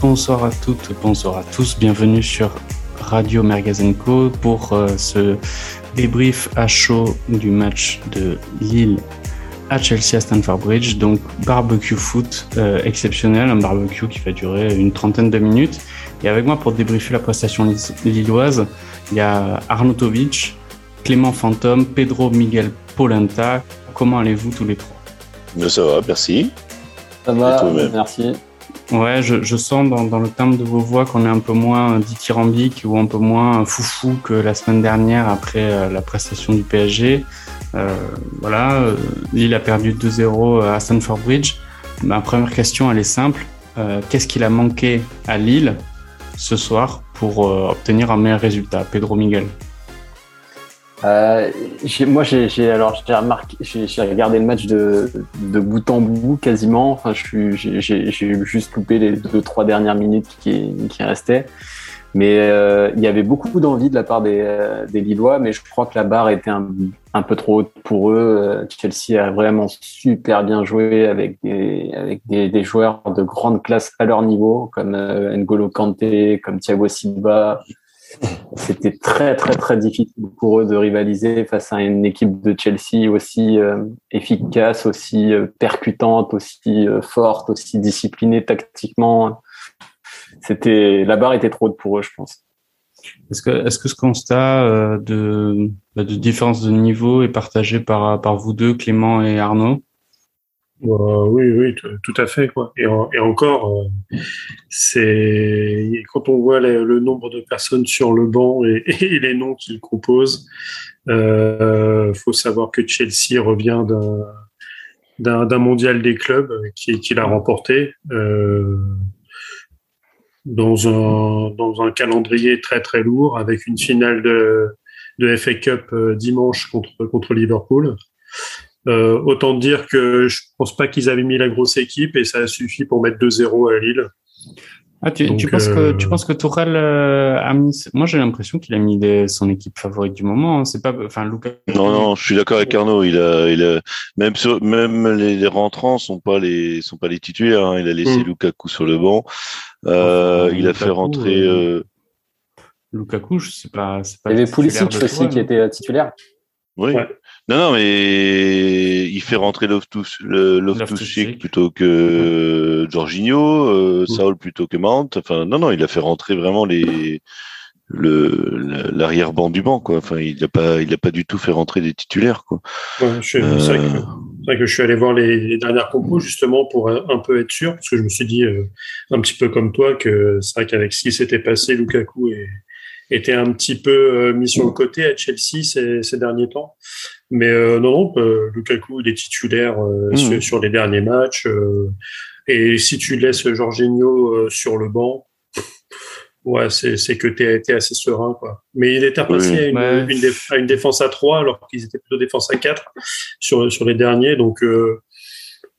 Bonsoir à toutes, bonsoir à tous, bienvenue sur Radio Co pour euh, ce débrief à chaud du match de Lille à Chelsea à Stanford Bridge. Donc barbecue foot euh, exceptionnel, un barbecue qui va durer une trentaine de minutes. Et avec moi pour débriefer la prestation lilloise, il y a Arnautovic, Clément Fantôme, Pedro Miguel Polenta. Comment allez-vous tous les trois? Ça va, merci. Ça va, merci. Ouais, je, sens dans, le timbre de vos voix qu'on est un peu moins dithyrambique ou un peu moins foufou que la semaine dernière après euh, la prestation du PSG. Euh, voilà, euh, Lille a perdu 2-0 à Stanford Bridge. Ma première question, elle est simple. Qu'est-ce qu'il a manqué à Lille ce soir pour obtenir un meilleur résultat? Pedro Miguel euh, moi, j'ai alors j'ai remarqué, j'ai regardé le match de, de bout en bout quasiment. Enfin, j'ai juste loupé les deux trois dernières minutes qui, qui restaient. Mais euh, il y avait beaucoup d'envie de la part des, euh, des Lillois, mais je crois que la barre était un, un peu trop haute pour eux. Euh, Chelsea a vraiment super bien joué avec des, avec des, des joueurs de grande classe à leur niveau, comme euh, N'Golo Kanté, comme Thiago Silva, c'était très très très difficile pour eux de rivaliser face à une équipe de Chelsea aussi euh, efficace, aussi euh, percutante, aussi euh, forte, aussi disciplinée tactiquement. C'était la barre était trop haute pour eux, je pense. Est-ce que est-ce que ce constat de bah, de différence de niveau est partagé par par vous deux, Clément et Arnaud? Euh, oui, oui, tout à fait. Et, encore, euh, c'est quand on voit le nombre de personnes sur le banc et, les noms qu'ils composent, euh, faut savoir que Chelsea revient d'un mondial des clubs qui, qui l'a remporté dans un calendrier très très lourd avec une finale de FA Cup dimanche contre Liverpool. Euh, autant dire que je pense pas qu'ils avaient mis la grosse équipe et ça a suffi pour mettre 2-0 à Lille. Ah, tu, Donc, tu penses euh... que tu penses que Tourelle euh, a mis Moi, j'ai l'impression qu'il a mis des, son équipe favorite du moment. Hein. C'est pas, enfin, Luca. Non, non, je suis d'accord avec Arnaud. Il a, il a même sur, même les, les, rentrants sont pas les sont pas les titulaires. Hein. Il a laissé mm. Lukaku sur le banc. Euh, enfin, il a fait rentrer. Euh... Lukaku, je sais pas. pas il y avait Pulisic aussi qui était titulaire. Oui. Ouais. Non, non, mais il fait rentrer Loftus-Cheek plutôt que Jorginho, euh, Saul plutôt que Mount. Enfin, non, non, il a fait rentrer vraiment les le l'arrière-banc du banc, quoi. Enfin, il n'a pas, il a pas du tout fait rentrer des titulaires, quoi. Ouais, euh... c'est vrai, vrai, que je suis allé voir les, les, dernières compos justement pour un peu être sûr, parce que je me suis dit euh, un petit peu comme toi que c'est vrai qu'avec ce qui s'était passé, Lukaku et était un petit peu euh, mis sur le côté à Chelsea ces, ces derniers temps. Mais euh, non, non, euh, Lukaku il est titulaire mmh. sur, sur, les derniers matchs. et si tu laisses Jorginho sur le banc, ouais, c'est que tu es, assez serein. Quoi. Mais il était repassé oui. à, une, ouais. une à, une, défense à 3 alors qu'ils étaient plutôt défense à 4 sur, sur les derniers. Donc, euh,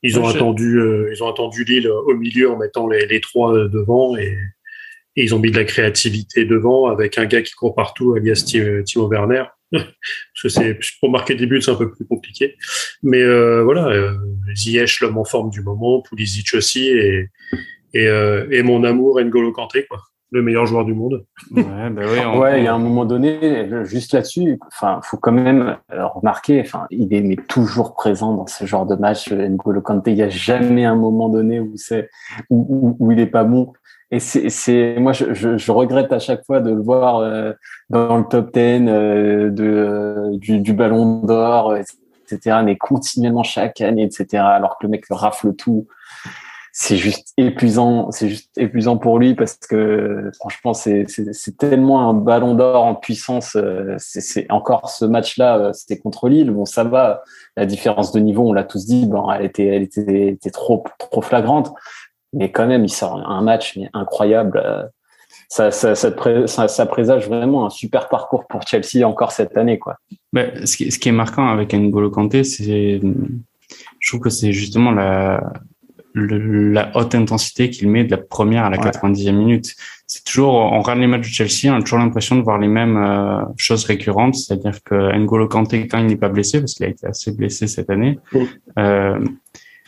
ils, ont attendu, euh, ils ont attendu Lille au milieu en mettant les, les trois devant et, et ils ont mis de la créativité devant avec un gars qui court partout, alias Timo Werner. Parce que c'est pour marquer des buts, c'est un peu plus compliqué. Mais euh, voilà, euh, Ziyech, l'homme en forme du moment, Pulisic aussi, et, et, euh, et mon amour N'Golo Kanté, quoi, le meilleur joueur du monde. Ouais, bah oui, on... ouais, il y a un moment donné, juste là-dessus, enfin, faut quand même remarquer, enfin, il est mais toujours présent dans ce genre de match. N'Golo Kanté, il n'y a jamais un moment donné où c'est où, où, où il est pas bon. Et c'est, moi, je, je, je, regrette à chaque fois de le voir euh, dans le top 10 euh, de, euh, du, du, Ballon d'Or, etc. Mais continuellement chaque année, etc. Alors que le mec rafle tout. C'est juste épuisant. C'est juste épuisant pour lui parce que franchement, c'est, tellement un Ballon d'Or en puissance. Euh, c'est, encore ce match-là, euh, c'était contre Lille. Bon, ça va. La différence de niveau, on l'a tous dit, bon, elle était, elle était, était trop, trop flagrante mais quand même, il sort un match mais incroyable. Euh, ça, ça, ça, ça, présage vraiment un super parcours pour Chelsea encore cette année. Quoi. Mais ce, qui, ce qui est marquant avec N'Golo Kanté, c'est, je trouve que c'est justement la, le, la haute intensité qu'il met de la première à la ouais. 90e minute. C'est toujours, on regarde les matchs de Chelsea, on a toujours l'impression de voir les mêmes euh, choses récurrentes, c'est-à-dire que N'Golo Kanté, quand il n'est pas blessé, parce qu'il a été assez blessé cette année, euh,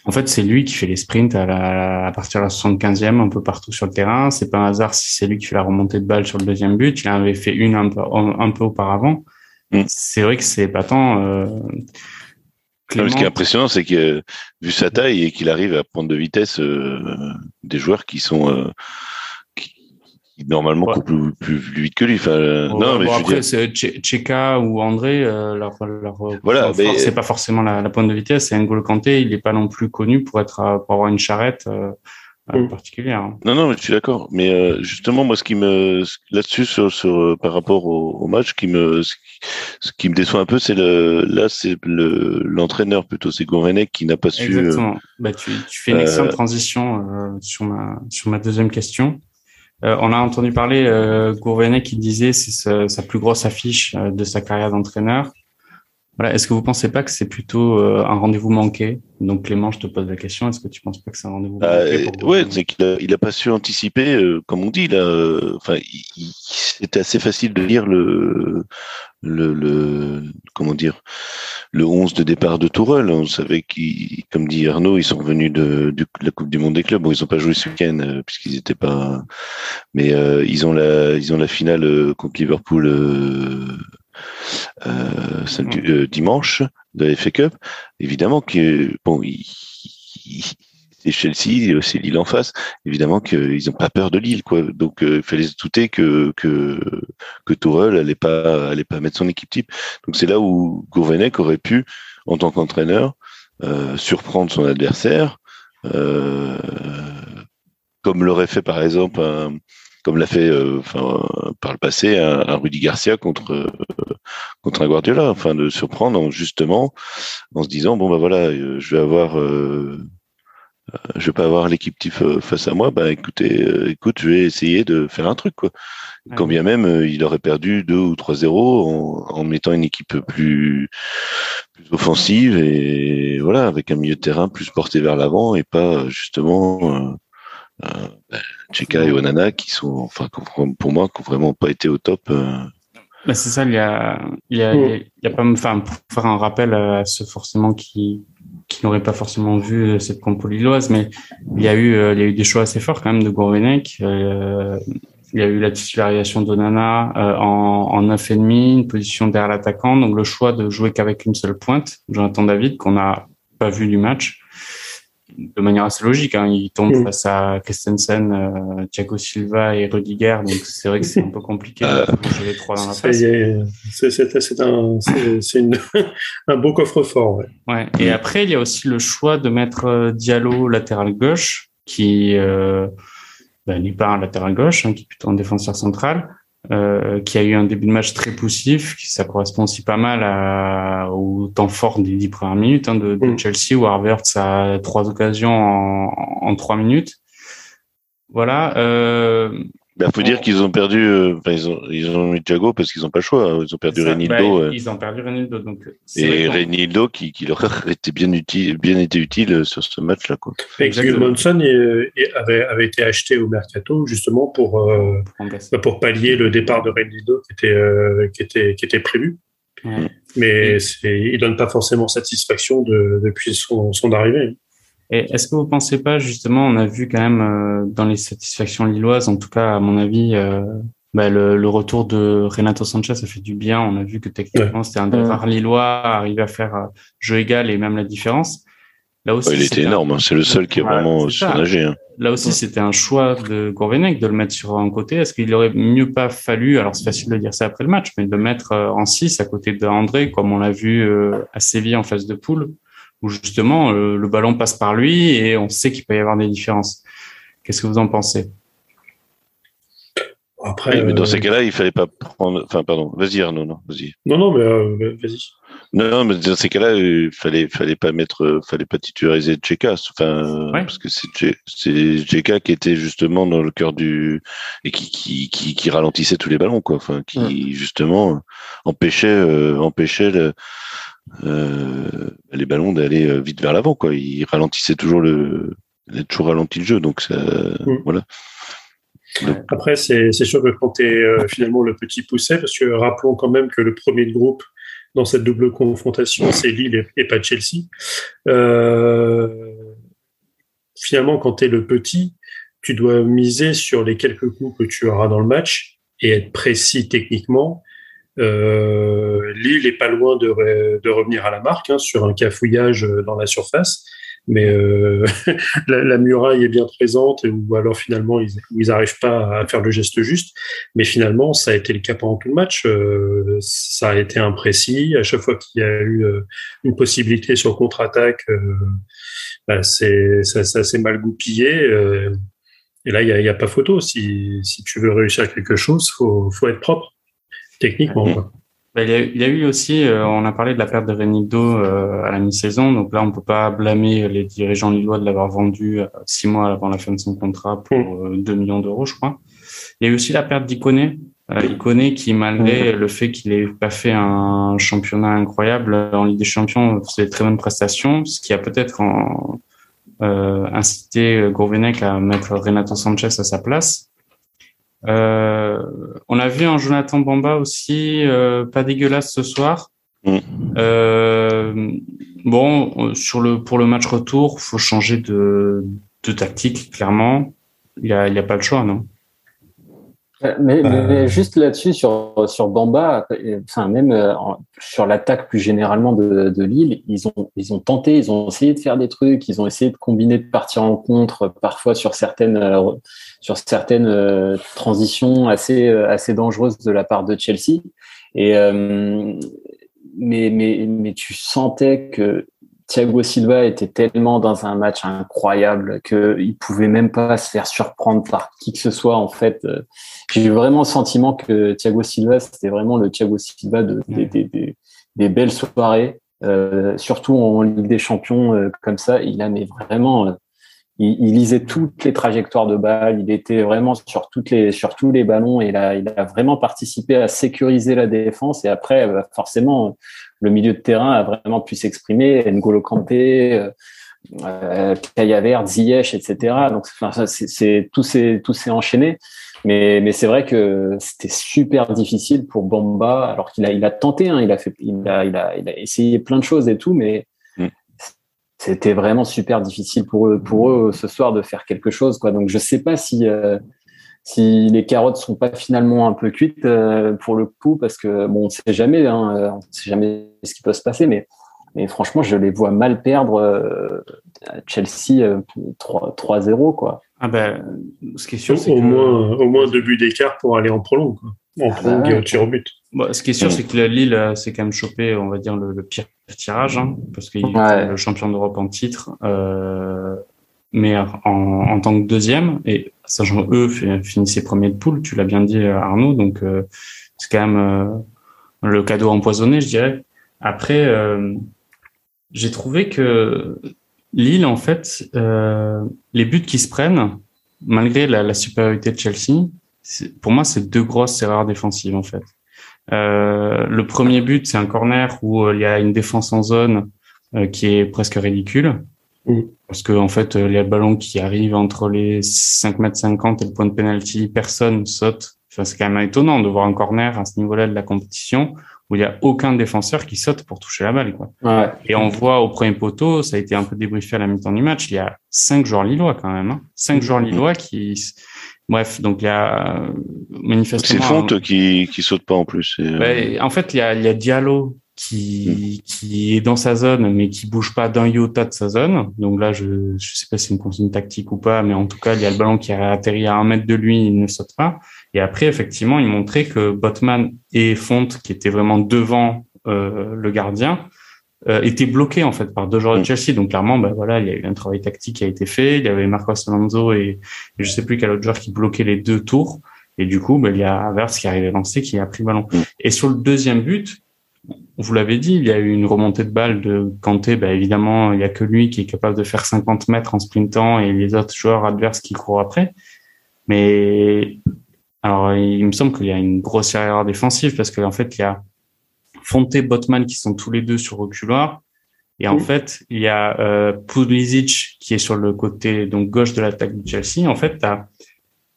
En fait, c'est lui qui fait les sprints à, la, à partir de la 75e, un peu partout sur le terrain. C'est pas un hasard si c'est lui qui fait la remontée de balle sur le deuxième but. Il en avait fait une un peu, un peu auparavant. Mm. C'est vrai que c'est épatant. Euh, ce qui est impressionnant, c'est que vu sa taille et qu'il arrive à prendre de vitesse euh, des joueurs qui sont euh, normalement beaucoup plus, vite que lui. Enfin, non, mais après, c'est Cheka ou André, euh, leur, leur voilà, c'est pas forcément la, la, pointe de vitesse. Et N'Golo Kanté, il n'est pas non plus connu pour être pour avoir une charrette. Mm. particulière. Hein. Non, non, mais je suis d'accord. Mais euh, justement, moi, ce qui me là-dessus sur, sur, euh, par rapport au, match, qui me ce qui, me déçoit un peu, c'est le là, c'est le l'entraîneur plutôt, c'est Gourvenec qui n'a pas su. Euh, Exactement. bah, tu, tu fais une excellente transition sur ma sur ma deuxième question. On a entendu parler euh, Gourvenec qui disait c'est sa, plus grosse affiche de sa carrière d'entraîneur. Voilà. Est-ce que vous pensez pas que c'est plutôt euh, un rendez-vous manqué? Donc Clément, je te pose la question. Est-ce que tu penses pas que c'est un rendez-vous manqué euh, Ouais, c'est qu'il a, il a pas su anticiper, euh, comme on dit là. Euh, enfin, c'était assez facile de lire le, le, le, comment dire, le 11 de départ de Tourelle. On savait qu'ils, comme dit Arnaud, ils sont revenus de, de, la Coupe du Monde des clubs. Bon, ils ont pas joué ce week-end puisqu'ils étaient pas, mais ils ont la, ils ont la finale contre Liverpool euh, samedi, euh, dimanche de la Cup, évidemment que bon, c'est Chelsea, c'est Lille en face. Évidemment qu'ils n'ont pas peur de Lille, quoi. Donc euh, il fallait se douter que que que Tourelle allait pas allait pas mettre son équipe type. Donc c'est là où Gourvenec aurait pu, en tant qu'entraîneur, euh, surprendre son adversaire, euh, comme l'aurait fait par exemple un, comme l'a fait euh, par le passé un, un Rudy Garcia contre euh, contre un Guardiola, enfin de surprendre justement en se disant bon bah voilà, euh, je vais avoir je vais pas avoir l'équipe type face à moi, bah écoutez, écoute, je vais essayer de faire un truc quoi. Quand bien même il aurait perdu 2 ou 3-0 en, en, mettant une équipe plus, plus offensive et voilà avec un milieu de terrain plus porté vers l'avant et pas justement euh, ben, Cheka et Onana qui sont, enfin, pour moi, qui n'ont vraiment pas été au top. Euh. Ben, c'est ça, il y a, il y a, il y a pas, enfin, pour faire un rappel à ceux forcément qui, qui n'auraient pas forcément vu cette compo lilloise, mais il y a eu, il y a eu des choix assez forts quand même de Gourvenec. Euh, il y a eu la titularisation d'Onana euh, en, en 9,5, une position derrière l'attaquant, donc le choix de jouer qu'avec une seule pointe, Jonathan David, qu'on n'a pas vu du match de manière assez logique. Hein. Il tombe mm. face à Christensen, euh, Thiago Silva et Rudiger, donc c'est vrai que c'est un peu compliqué de jouer les trois dans la face. C'est un, un beau coffre-fort. Ouais. ouais. Et après, il y a aussi le choix de mettre euh, Diallo latéral gauche, qui euh, ben, n'est pas un latéral gauche, hein, qui est plutôt un défenseur central. Euh, qui a eu un début de match très poussif, qui ça correspond aussi pas mal à, au temps fort des dix premières minutes hein, de, de mm. Chelsea, où Harvard a trois occasions en, en trois minutes. Voilà. Euh, il bah, faut dire qu'ils ont perdu, euh, ils ont, ils ont mis Thiago parce qu'ils n'ont pas le choix. Hein. Ils ont perdu Renildo. Bah, ils ont perdu Renildo, donc. Et Renildo qui, qui leur été bien utile, bien été utile sur ce match-là, quoi. Monson avait, avait été acheté au mercato justement pour euh, bah, pour pallier le départ de Renildo qui était euh, qui était qui était prévu. Ouais. Mais il donne pas forcément satisfaction de, depuis son, son arrivée. Et est-ce que vous pensez pas justement, on a vu quand même euh, dans les satisfactions lilloises, en tout cas à mon avis, euh, bah, le, le, retour de Renato Sanchez, ça fait du bien. On a vu que techniquement c'était un des rares Lillois à arriver à faire euh, jeu égal et même la différence. Là aussi, il était énorme. Hein. C'est le seul qui a vraiment surnagé. Hein. Là aussi, c'était un choix de Gourvenec de le mettre sur un côté. Est-ce qu'il aurait mieux pas fallu, alors c'est facile de dire ça après le match, mais de le mettre en 6 à côté d'André, comme on l'a vu à Séville en phase de poule, où justement euh, le, ballon passe par lui et on sait qu'il peut y avoir des différences. Qu'est-ce que vous en pensez? Après, mais dans euh, ces cas-là, il fallait pas prendre. Enfin, pardon. Vas-y, Arnaud. Non, vas-y. Non, non, mais euh, vas-y. Non, mais dans ces cas-là, il fallait, fallait pas mettre, fallait pas titulariser Tcheka. Enfin, parce que c'est Tcheka qui était justement dans le cœur du et qui, qui, qui, qui, ralentissait tous les ballons, quoi. Enfin, qui justement empêchait, empêchait le, euh, les ballons d'aller euh, vite vers l'avant. Quoi. Il ralentissait toujours le, il a toujours ralenti le jeu. Donc ça, voilà. Après, c'est sûr que quand tu es euh, finalement le petit poussé, parce que rappelons quand même que le premier de groupe dans cette double confrontation, c'est Lille et, pas Chelsea. Euh, finalement, quand tu es le petit, tu dois miser sur les quelques coups que tu auras dans le match et être précis techniquement. Euh, Lille est pas loin de, revenir à la marque hein, sur un cafouillage dans la surface mais euh, la, muraille est bien présente ou alors finalement ils n'arrivent pas à faire le geste juste. Mais finalement, ça a été le cas pendant tout le match. Euh, ça a été imprécis. À chaque fois qu'il y a eu euh, une possibilité sur contre-attaque, bah, c'est ça, ça s'est mal goupillé. et là, il n'y a, y a, pas photo. Si, si tu veux réussir quelque chose, faut faut être propre techniquement. Bah, il, y a, eu aussi, euh, on a parlé de la perte de Renildo euh, à la mi-saison, donc là on peut pas blâmer les dirigeants lillois de l'avoir vendu euh, six mois avant la fin de son contrat pour 2 millions d'euros, je crois. Il y a eu aussi la perte d'Iconé, Iconé qui malgré le fait qu'il ait pas fait un championnat incroyable en Ligue des Champions, faisait de très bonnes prestations, ce qui a peut-être incité Gourvenec à mettre Renato Sanchez à sa place. Euh, on a vu un Jonathan Bamba aussi, euh, pas dégueulasse ce soir. Mm. Euh, bon, sur le pour le match retour, faut changer de, de tactique clairement. Il y a, il y a pas le choix, non? Mais, juste là-dessus sur sur Bamba, enfin même sur l'attaque plus généralement de, de Lille, ils ont ils ont tenté, ils ont essayé de faire des trucs, ils ont essayé de combiner, de partir en contre, parfois sur certaines sur certaines euh, transitions assez euh, assez dangereuses de la part de Chelsea. Et euh, mais mais mais tu sentais que Thiago Silva était tellement dans un match incroyable qu'il pouvait même pas se faire surprendre par qui que ce soit. En fait, j'ai eu vraiment le sentiment que Thiago Silva, c'était vraiment le Thiago Silva de, des, des, des, belles soirées, surtout en Ligue des Champions comme ça. Il a mais vraiment il, il, lisait toutes les trajectoires de balles, il était vraiment sur toutes les sur tous les ballons et il a, il a vraiment participé à sécuriser la défense et après euh, forcément le milieu de terrain a vraiment pu s'exprimer, N'Golo Kanté, euh, euh Kayavert, Ziyech, etc. Donc enfin, c'est tout s'est tout enchaîné. Mais, mais c'est vrai que c'était super difficile pour Bamba, alors qu'il a, il a tenté, hein, il a fait, il a, il a, il a essayé plein de choses et tout, mais c'était vraiment super difficile pour eux, pour eux ce soir de faire quelque chose. Quoi. Donc je sais pas si euh, si les carottes sont pas finalement un peu cuites euh, pour le coup, parce que bon, on sait jamais, hein, euh, on sait jamais ce qui peut se passer, mais mais franchement, je les vois mal perdre Chelsea 3-0 quoi. Ah ben, ce qui est sûr, c'est au, moins au moins deux buts d'écart pour aller en prolong. Quoi. En ah prolong et au tir au but. Bon, ce qui est sûr, c'est que la Lille s'est quand même chopé, on va dire, le, pire tirage, hein, parce qu'il est le champion d'Europe en titre, euh, mais en, en, tant que deuxième, et sachant eux finissaient premier de poule, tu l'as bien dit Arnaud, donc euh, c'est quand même euh, le cadeau empoisonné, je dirais. Après, euh, j'ai trouvé que Lille, en fait, les buts qui se prennent, malgré la, la supériorité de Chelsea, pour moi, c'est deux grosses erreurs défensives, en fait. Euh, le premier but, c'est un corner où euh, il y a une défense en zone euh, qui est presque ridicule. Mm. Parce que en fait, il y a le ballon qui arrive entre les 5 mètres 50 et le point de penalty, personne saute. Enfin, c'est quand même étonnant de voir un corner à ce niveau-là de la compétition où il n'y a aucun défenseur qui saute pour toucher la balle. Quoi. Ouais. Et on voit au premier poteau, ça a été un peu débriefé à la mi-temps du match, il y a cinq joueurs lillois quand même. Hein. Cinq mm. joueurs lillois qui Bref, donc il y a euh, manifestement. C'est Fonte qui qui saute pas en plus. Euh, en fait, il y a, il y a Diallo qui hmm. qui est dans sa zone, mais qui bouge pas d'un iota de sa zone. Donc là, je je sais pas si c'est une consigne tactique ou pas, mais en tout cas, il y a le ballon qui a atterri à un mètre de lui, il ne saute pas. Et après, effectivement, il montrait que Botman et Fonte, qui étaient vraiment devant euh, le gardien, euh, était bloqué en fait par deux joueurs de mm. Chelsea. Donc clairement, bah voilà, il y a eu un travail tactique qui a été fait. Il y avait Marcos Alonso et, je sais plus quel autre joueur qui bloquait les deux tours. Et du coup, bah, il y a Avers qui arrivait lancé, qui a pris le ballon. Mm. Et sur le deuxième but, vous l'avez dit, il y a eu une remontée de balle de Kanté. Bah, évidemment, il y a que lui qui est capable de faire 50 mètres en sprintant et les autres joueurs adverses qui courent après. Mais alors, il me semble qu'il y a une grosse erreur défensive parce qu'en fait, il y a Fonte, Botman qui sont tous les deux sur reculoir. Et en fait, il y a euh, Pulisic qui est sur le côté donc gauche de l'attaque de Chelsea. En fait,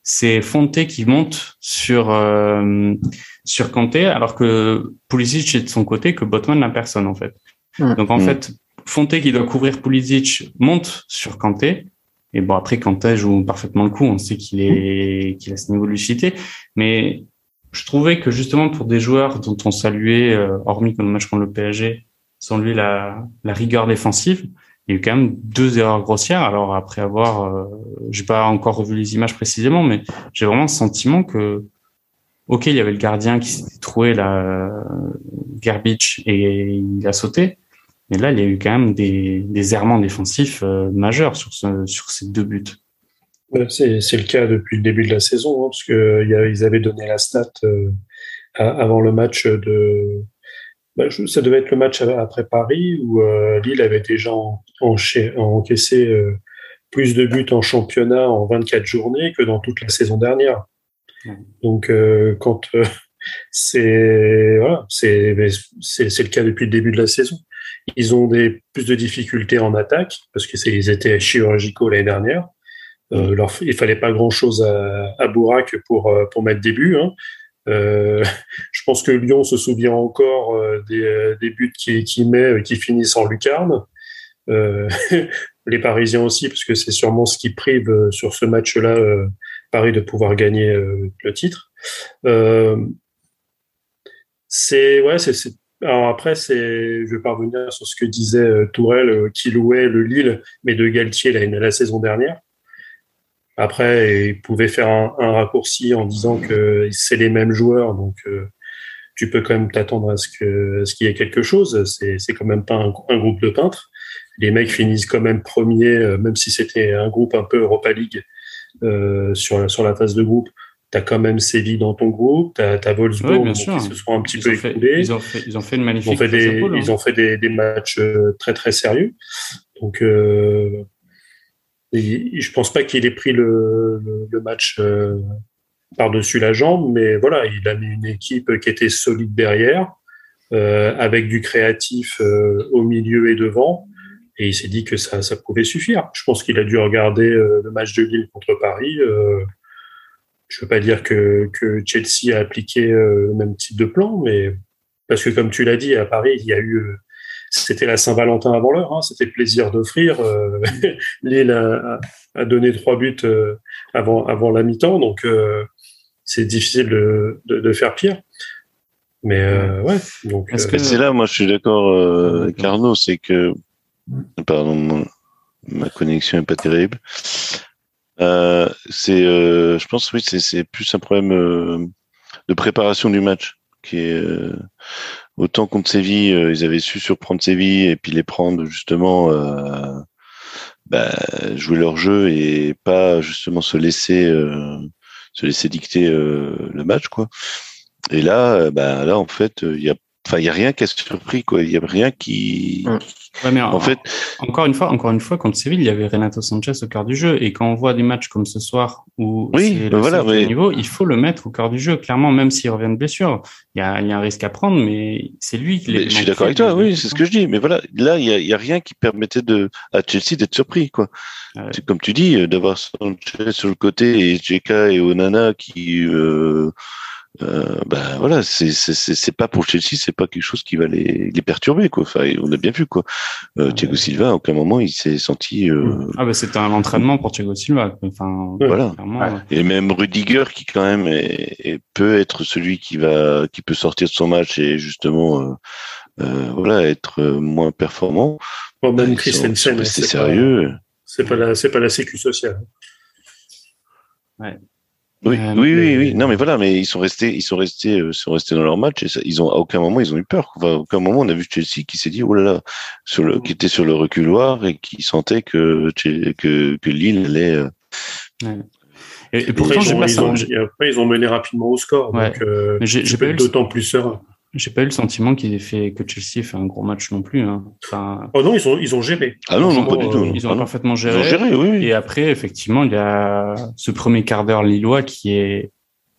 c'est Fonte qui monte sur euh, sur Kanté, alors que Pulisic est de son côté, que Botman n'a personne en fait. Donc en mm. fait, Fonte qui doit couvrir Pulisic monte sur Kanté Et bon, après, Kanté joue parfaitement le coup. On sait qu'il est, qu'il a ce niveau de lucidité. Mais je trouvais que justement pour des joueurs dont on saluait, euh, hormis comme le match contre le PSG, sans lui la, la rigueur défensive, il y a eu quand même deux erreurs grossières. Alors après avoir, euh, j'ai pas encore revu les images précisément, mais j'ai vraiment le sentiment que, ok, il y avait le gardien qui s'était trouvé la Garbage et il a sauté, mais là il y a eu quand même des, des errements défensifs euh, majeurs sur ce, sur ces deux buts. C'est le cas depuis le début de la saison, hein, parce que ils avaient donné la stat euh, avant le match de bah, ça devait être le match après Paris où euh, Lille avait déjà encaissé euh, plus de buts en championnat en 24 journées que dans toute la saison dernière. Donc euh, quand c'est voilà, c'est c'est le cas depuis le début de la saison. Ils ont des plus de difficultés en attaque parce que ils étaient chirurgicaux l'année dernière. Euh, leur, il fallait pas grand chose à, à Bourac pour pour mettre des buts. Hein. Euh, je pense que Lyon se souvient encore euh, des, euh, des, buts qu'il qui met, qui finissent en lucarne. les Parisiens aussi, parce que c'est sûrement ce qui prive sur ce match-là Paris de pouvoir gagner le titre. c'est ouais, c'est alors après, c'est, je vais pas revenir sur ce que disait Tourelle, qui louait le Lille, mais de Galtier la saison dernière. Après, il pouvait faire un, un, raccourci en disant que c'est les mêmes joueurs, donc euh, tu peux quand même t'attendre à ce que ce qu'il y ait quelque chose. C'est c'est quand même pas un, un, groupe de peintres. Les mecs finissent quand même premiers, euh, même si c'était un groupe un peu Europa League euh, sur sur la phase de groupe. T'as quand même Séville dans ton groupe, t'as as Wolfsburg qui se sont un petit ils peu écoulés. Ils ont fait, ils ont fait une magnifique. Ils ont fait des, hein. ils ont fait des, des matchs très très sérieux. Donc euh, je pense pas qu'il ait pris le, match euh, par-dessus la jambe, mais voilà, il a mis une équipe qui était solide derrière, euh, avec du créatif euh, au milieu et devant, et il s'est dit que ça, pouvait suffire. Je pense qu'il a dû regarder le match de Lille contre Paris. Je veux pas dire que, que Chelsea a appliqué le même type de plan, mais parce que comme tu l'as dit, à Paris, il y a eu c'était la Saint-Valentin avant l'heure, hein, c'était plaisir d'offrir. Euh, Lille a, a, donné trois buts euh, avant, avant la mi-temps, donc euh, c'est difficile de, de, de, faire pire. Mais euh, ouais, donc. C'est là, moi, je suis d'accord avec Arnaud, c'est que, pardon, ma connexion est pas terrible. c'est, je pense, oui, c'est plus un problème de préparation du match qui est Autant contre Séville, euh, ils avaient su surprendre Séville et puis les prendre justement, euh, bah, jouer leur jeu et pas justement se laisser euh, se laisser dicter le match quoi. Et là, bah, là en fait, il y a Enfin, il y a rien qui a surpris, quoi. Il y a rien qui. Ouais, mais en, fait, encore une fois, encore une fois, contre Séville, il y avait Renato Sanchez au cœur du jeu, et quand on voit des matchs comme ce soir où oui, c'est le voilà, niveau, il faut le mettre au cœur du jeu. Clairement, même s'il revient de blessure, il y a, il y a un risque à prendre, mais c'est lui qui. Je suis d'accord avec toi, oui, c'est ce que je dis. Mais voilà, là, il y a, rien qui permettait de à Chelsea d'être surpris, quoi. Ah comme tu dis, d'avoir Sanchez sur le côté et JK et Onana qui. Euh, euh, ben voilà, c'est c'est pas pour Chelsea, c'est pas quelque chose qui va les, les perturber quoi. Enfin, on a bien vu quoi. Euh, Thiago Silva, à aucun moment il s'est senti. Euh... Ah bah c'était un entraînement pour Thiago Silva. Enfin voilà. Et même Rudiger qui quand même est, peut être celui qui va qui peut sortir de son match et justement euh, euh voilà être moins performant. Bon, même Christensen, c'est sérieux. C'est pas la c'est pas la sécu sociale. Ouais. Oui, euh, oui, oui, oui. Non, mais voilà, mais ils sont restés, ils sont restés, euh, sont restés dans leur match et ça, ils ont à aucun moment ils ont eu peur. Enfin, à aucun moment on a vu Chelsea qui s'est dit oh là là, sur le, qui était sur le reculoir et qui sentait que que que Lille allait. Euh... Ouais. Et, et, pourtant, ils ont, ils ont, après, ils ont mené rapidement au score. Ouais. Donc, euh, j'ai pas d'autant plus serein. J'ai pas eu le sentiment qu'il ait fait que Chelsea ait fait un gros match non plus. Hein. Enfin, oh non, ils ont ils ont géré. Ah non, non pas du tout. Ils ont ah parfaitement géré. Ils ont géré oui, oui. Et après, effectivement, il y a ce premier quart d'heure lillois qui est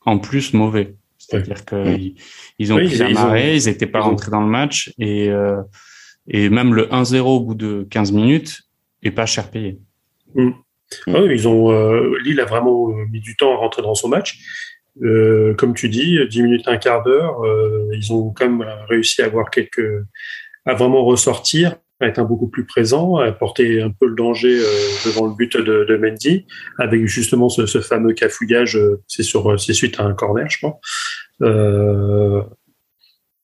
en plus mauvais. C'est-à-dire qu'ils ils ont oui, pris la marée, ils n'étaient pas rentrés dans le match et euh, et même le 1-0 au bout de 15 minutes est pas cher payé. Mm. Ah oui, ils ont euh, Lille a vraiment euh, mis du temps à rentrer dans son match euh, comme tu dis, 10 minutes, un quart d'heure, euh, ils ont quand même réussi à avoir quelques, à vraiment ressortir. à être un beaucoup plus présent, à porter un peu le danger devant le but de, de Mendy, avec justement ce, ce fameux cafouillage, c'est sur, c'est suite à un corner, je pense.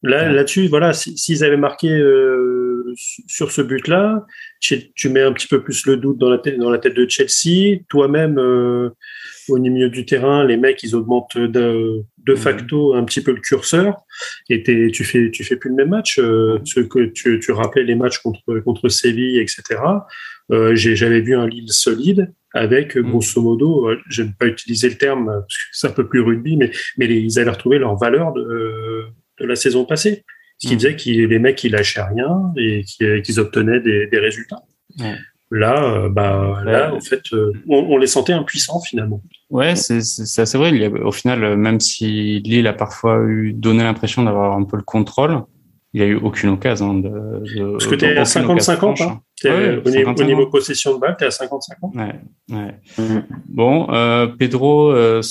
Là, là-dessus, voilà, s'ils avaient marqué euh, sur ce but-là, tu mets un petit peu plus le doute dans la tête, dans la tête de Chelsea. Toi-même, euh, au milieu du terrain, les mecs, ils augmentent de, de facto un petit peu le curseur. Et tu fais, tu fais plus le même match. Euh, ce que tu, tu rappelais les matchs contre contre Séville, etc. Euh, j'avais vu un Lille solide avec, grosso modo, je n'ai pas utilisé le terme parce que c'est un peu plus rugby, mais mais ils allaient retrouver leur valeur de de la saison passée. Ce qui disait que les mecs, ils lâchaient rien et qu'ils obtenaient des, résultats. Là, euh, bah, là, en fait, euh, on, les sentait impuissants finalement. Ouais, c'est assez vrai. Il y a, au final, même si Lille a parfois eu donné l'impression d'avoir un peu le contrôle, il n'y a eu aucune occasion de. de Parce que tu es à 50-50, hein. au, niveau, au, niveau, possession de balle, tu es à 50-50. Ouais, ouais. Mm. Bon, euh, Pedro, euh,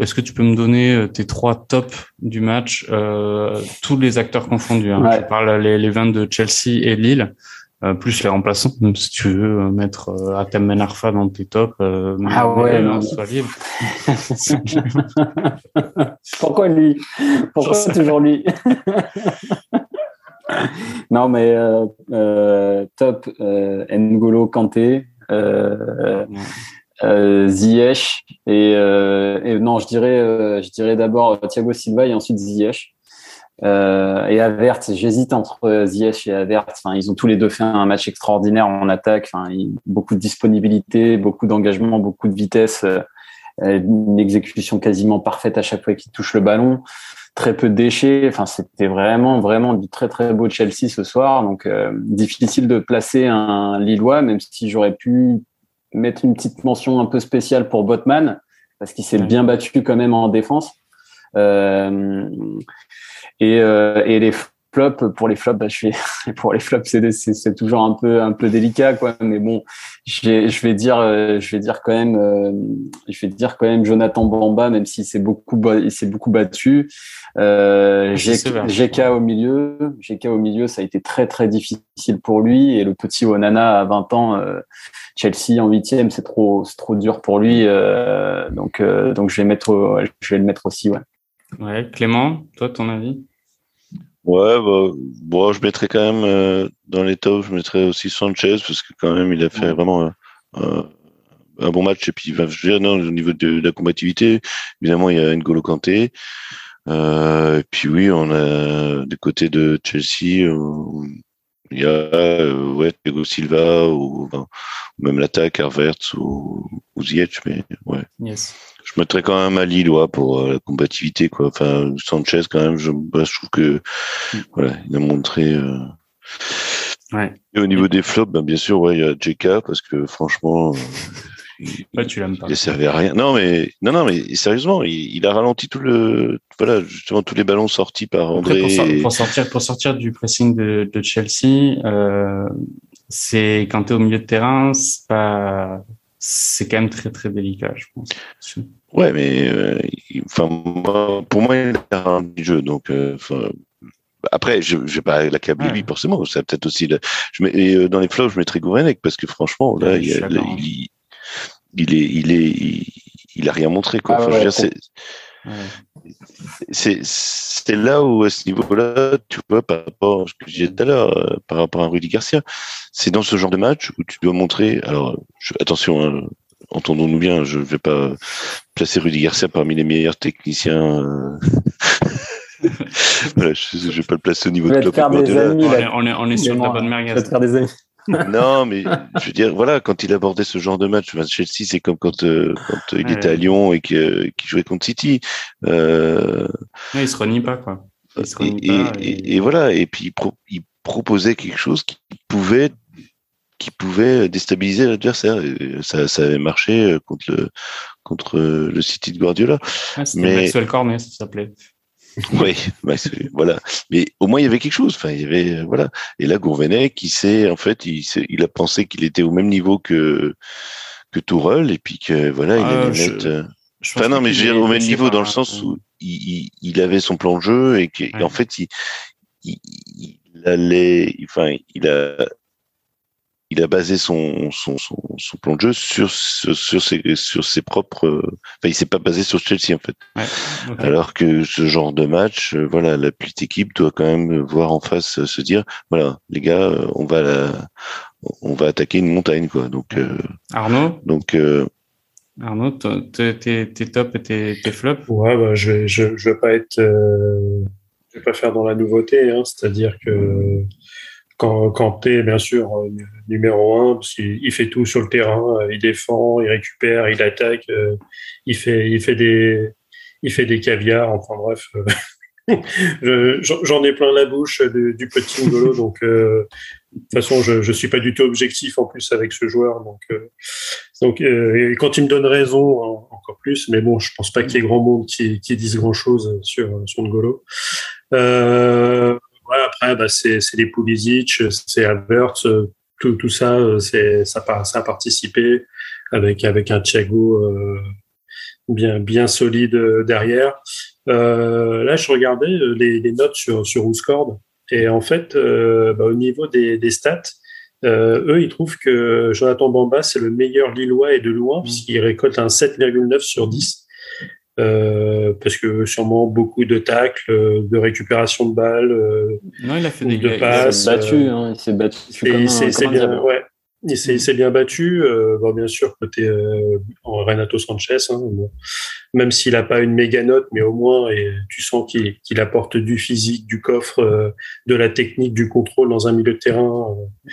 est-ce que tu peux me donner euh, tes trois tops du match, euh, tous les acteurs confondus hein. Je parle les, les 20 de Chelsea et Lille, euh, plus les remplaçants. Même si tu veux euh, mettre euh, Atem Menarfa dans tes tops, euh, ah ouais, non. sois libre. Pourquoi lui? Pourquoi toujours lui? Non, mais top N'Golo Kanté. Euh, euh, Ziyech et, euh, et, non, je dirais, euh, je dirais d'abord Thiago Silva et ensuite Ziyech. Euh, et Avert, j'hésite entre Ziyech et Avert. Enfin, ils ont tous les deux fait un match extraordinaire en attaque. Enfin, beaucoup de disponibilité, beaucoup d'engagement, beaucoup de vitesse, euh, une exécution quasiment parfaite à chaque fois qu'ils touchent le ballon. Très peu de déchets. Enfin, c'était vraiment, vraiment du très très beau Chelsea ce soir. Donc, euh, difficile de placer un Lillois, même si j'aurais pu mettre une petite mention un peu spéciale pour Botman parce qu'il s'est bien battu quand même en défense. Euh, et, euh, et les flops pour les flops, bah, je fais pour les flops, c'est c'est toujours un peu un peu délicat quoi. Mais bon, je vais dire euh, je vais dire quand même euh, je vais dire quand même Jonathan Bamba, même s'il s'est beaucoup il s'est beaucoup battu. Euh, GK au milieu, GK au milieu, ça a été très très difficile pour lui et le petit Onana à 20 ans. Euh, Chelsea en huitième, c'est trop, c'est trop dur pour lui. Euh, donc, euh, donc je vais mettre, je vais le mettre aussi, ouais. Ouais, Clément, toi, ton avis? Ouais, bah, bon, je mettrais quand même euh, dans les tops, je mettrais aussi Sanchez parce que quand même, il a fait vraiment un bon match. Et puis, je dire, non, au niveau de, la combativité, évidemment, il y a N'Golo Kanté. et puis oui, on a du côté de Chelsea, il y a euh, ouais, Thiago Silva ou, même l'attaque Havertz ou, ou Ziyech, mais ouais. Yes. Je mettrais quand même à Lillois pour euh, la combativité, quoi. Enfin, Sanchez, quand même, je, bah, je trouve que mm. voilà, il a montré. Euh... Ouais. Et au niveau des flops, ben, bien sûr, ouais, il y a JK parce que franchement, euh, il, tu l'aimes pas. Il servait à rien. Non, mais non, non, mais sérieusement, il, il, a ralenti tout le, voilà, justement tous les ballons sortis par André. pour, pour, sortir, pour sortir du pressing de, de Chelsea, euh, c'est quand tu es au milieu de terrain, c'est pas, c'est quand même très très délicat, je pense. Ouais, mais euh, enfin, pour moi, il a un jeu, donc. Euh, après, je ne vais pas l'accabler lui forcément. C'est peut-être aussi. je mets, et, euh, dans les flops, je mettrais Gouvenek parce que franchement, là, il, il, il est, il est, il, a rien montré quoi. Ah c'est, c'est là où à ce niveau-là, tu vois, par rapport à ce que je disais tout à l'heure, euh, par rapport à Rudy Garcia, c'est dans ce genre de match où tu dois montrer. Alors, attention, hein, entendons-nous bien, je ne vais pas placer Rudy Garcia parmi les meilleurs techniciens. Euh, voilà, je ne vais pas le placer au niveau de Klopp. on, est, on, est, sur de la bonne merguez. faire des amis non, mais je veux dire, voilà, quand il abordait ce genre de match, Chelsea, c'est comme quand, euh, quand il était à Lyon et qu'il jouait contre City. Euh, il se renie pas, quoi. Il se renie et, pas et... Et, voilà, et puis il, proposait quelque chose qui pouvait qui pouvait déstabiliser l'adversaire. Ça, ça avait marché euh, contre le contre le City de Guardiola. Ah, mais Maxwell Cornet, ça s'appelait. oui, voilà. Mais au moins il y avait quelque chose. Enfin, il y avait euh, voilà. Et là, Gourvenet, qui sait, en fait, il, il a pensé qu'il était au même niveau que que Tourelle, et puis que voilà, il ah, allait mettre. Euh, enfin non, mais je au même niveau dans le sens où il, il, avait son plan de jeu et qu'en fait il, il, allait, enfin, il a il a basé son, son, son, son, plan de jeu sur, sur, ses, sur ses propres. Enfin, il s'est pas basé sur Chelsea en fait. Ouais, Alors que ce genre de match, euh, voilà, la petite équipe doit quand même voir en face se dire, voilà, les gars, on va la, on va attaquer une montagne quoi. Donc Arnaud? Donc Arnaud, tes, tes, tes tops et tes, tes flops. Ouais, bah, je vais, je, je vais pas être, euh, je vais pas faire dans la nouveauté, hein, c'est-à-dire que quand, es bien sûr numéro un, parce il fait tout sur le terrain, euh, il défend, il récupère, il attaque, euh, il fait, il fait des, il fait des caviars, enfin bref. J'en ai plein la bouche du, du petit Ngolo, donc euh, de toute façon, je ne suis pas du tout objectif en plus avec ce joueur, donc euh, donc euh, quand il me donne raison encore plus, mais bon, je pense pas qu'il y ait grand monde qui, qui dise grand chose sur sur Ngolo. Euh, après, bah, c'est c'est les Pulisic, c'est Havertz, tout tout ça, c'est ça, ça a participé avec avec un Thiago bien bien solide derrière. Euh, là, je regardais euh, les, les notes sur, sur WhoScored et en fait, euh, bah, au niveau des, des stats, euh, eux, ils trouvent que Jonathan Bamba, c'est le meilleur Lillois et de loin, mmh. puisqu'il récolte un 7,9 sur 10. Euh, parce que sûrement beaucoup de tacles, de récupération de balles, non, il a fait des de passes. Il s'est battu, hein, il s'est battu. C'est bien, ouais. Il s'est bien battu. Euh, bon, bien sûr, côté euh, Renato Sanchez, hein, même s'il n'a pas une méga note, mais au moins et tu sens qu'il apporte du physique, du coffre, euh, de la technique, du contrôle dans un milieu de terrain euh,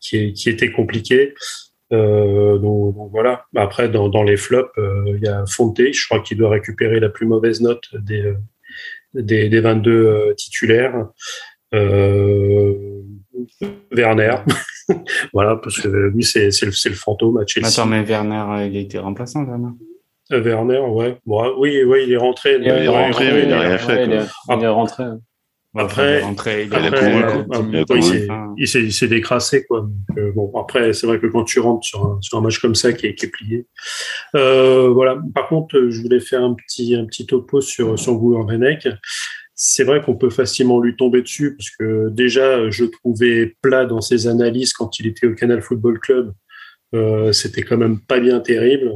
qui, qui, était compliqué. Donc, donc, voilà. Après, dans, dans les flops, il y a Fonte, je crois qu'il doit récupérer la plus mauvaise note des, des, des 22 titulaires. Werner. voilà, parce que lui, c'est, c'est, le, c'est le fantôme à Chelsea. Attends, mais Werner, euh, il a été remplaçant, Werner euh, Werner, ouais. Bon, oui, oui, il est rentré. Il, est rentré, il est, il est rentré. Après, rentré, il, après, il, s'est, il s'est décrassé quoi. Donc, euh, bon, après, c'est vrai que quand tu rentres sur un, sur un match comme ça qui est, qui est plié, euh, voilà. Par contre, je voulais faire un petit un petit topo sur sur Gouverneck c'est vrai qu'on peut facilement lui tomber dessus parce que déjà, je trouvais plat dans ses analyses quand il était au Canal Football Club. Euh, c'était quand même pas bien terrible.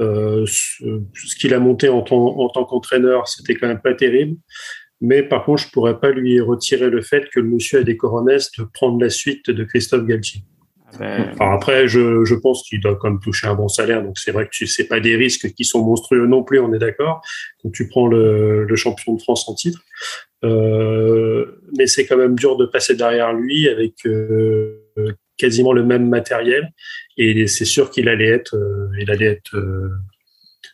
Euh, ce, qu'il a monté en, en tant qu'entraîneur, c'était quand même pas terrible. Mais par contre, je pourrais pas lui retirer le fait que le monsieur a des coronestes prendre la suite de Christophe Galtier. Ben, après, je, je pense qu'il doit quand même toucher un bon salaire, donc c'est vrai que tu sais pas des risques qui sont monstrueux non plus, on est d'accord. Quand tu prends le, le, champion de France en titre, euh, mais c'est quand même dur de passer derrière lui avec euh, quasiment le même matériel, et c'est sûr qu'il allait être, euh, il allait être euh,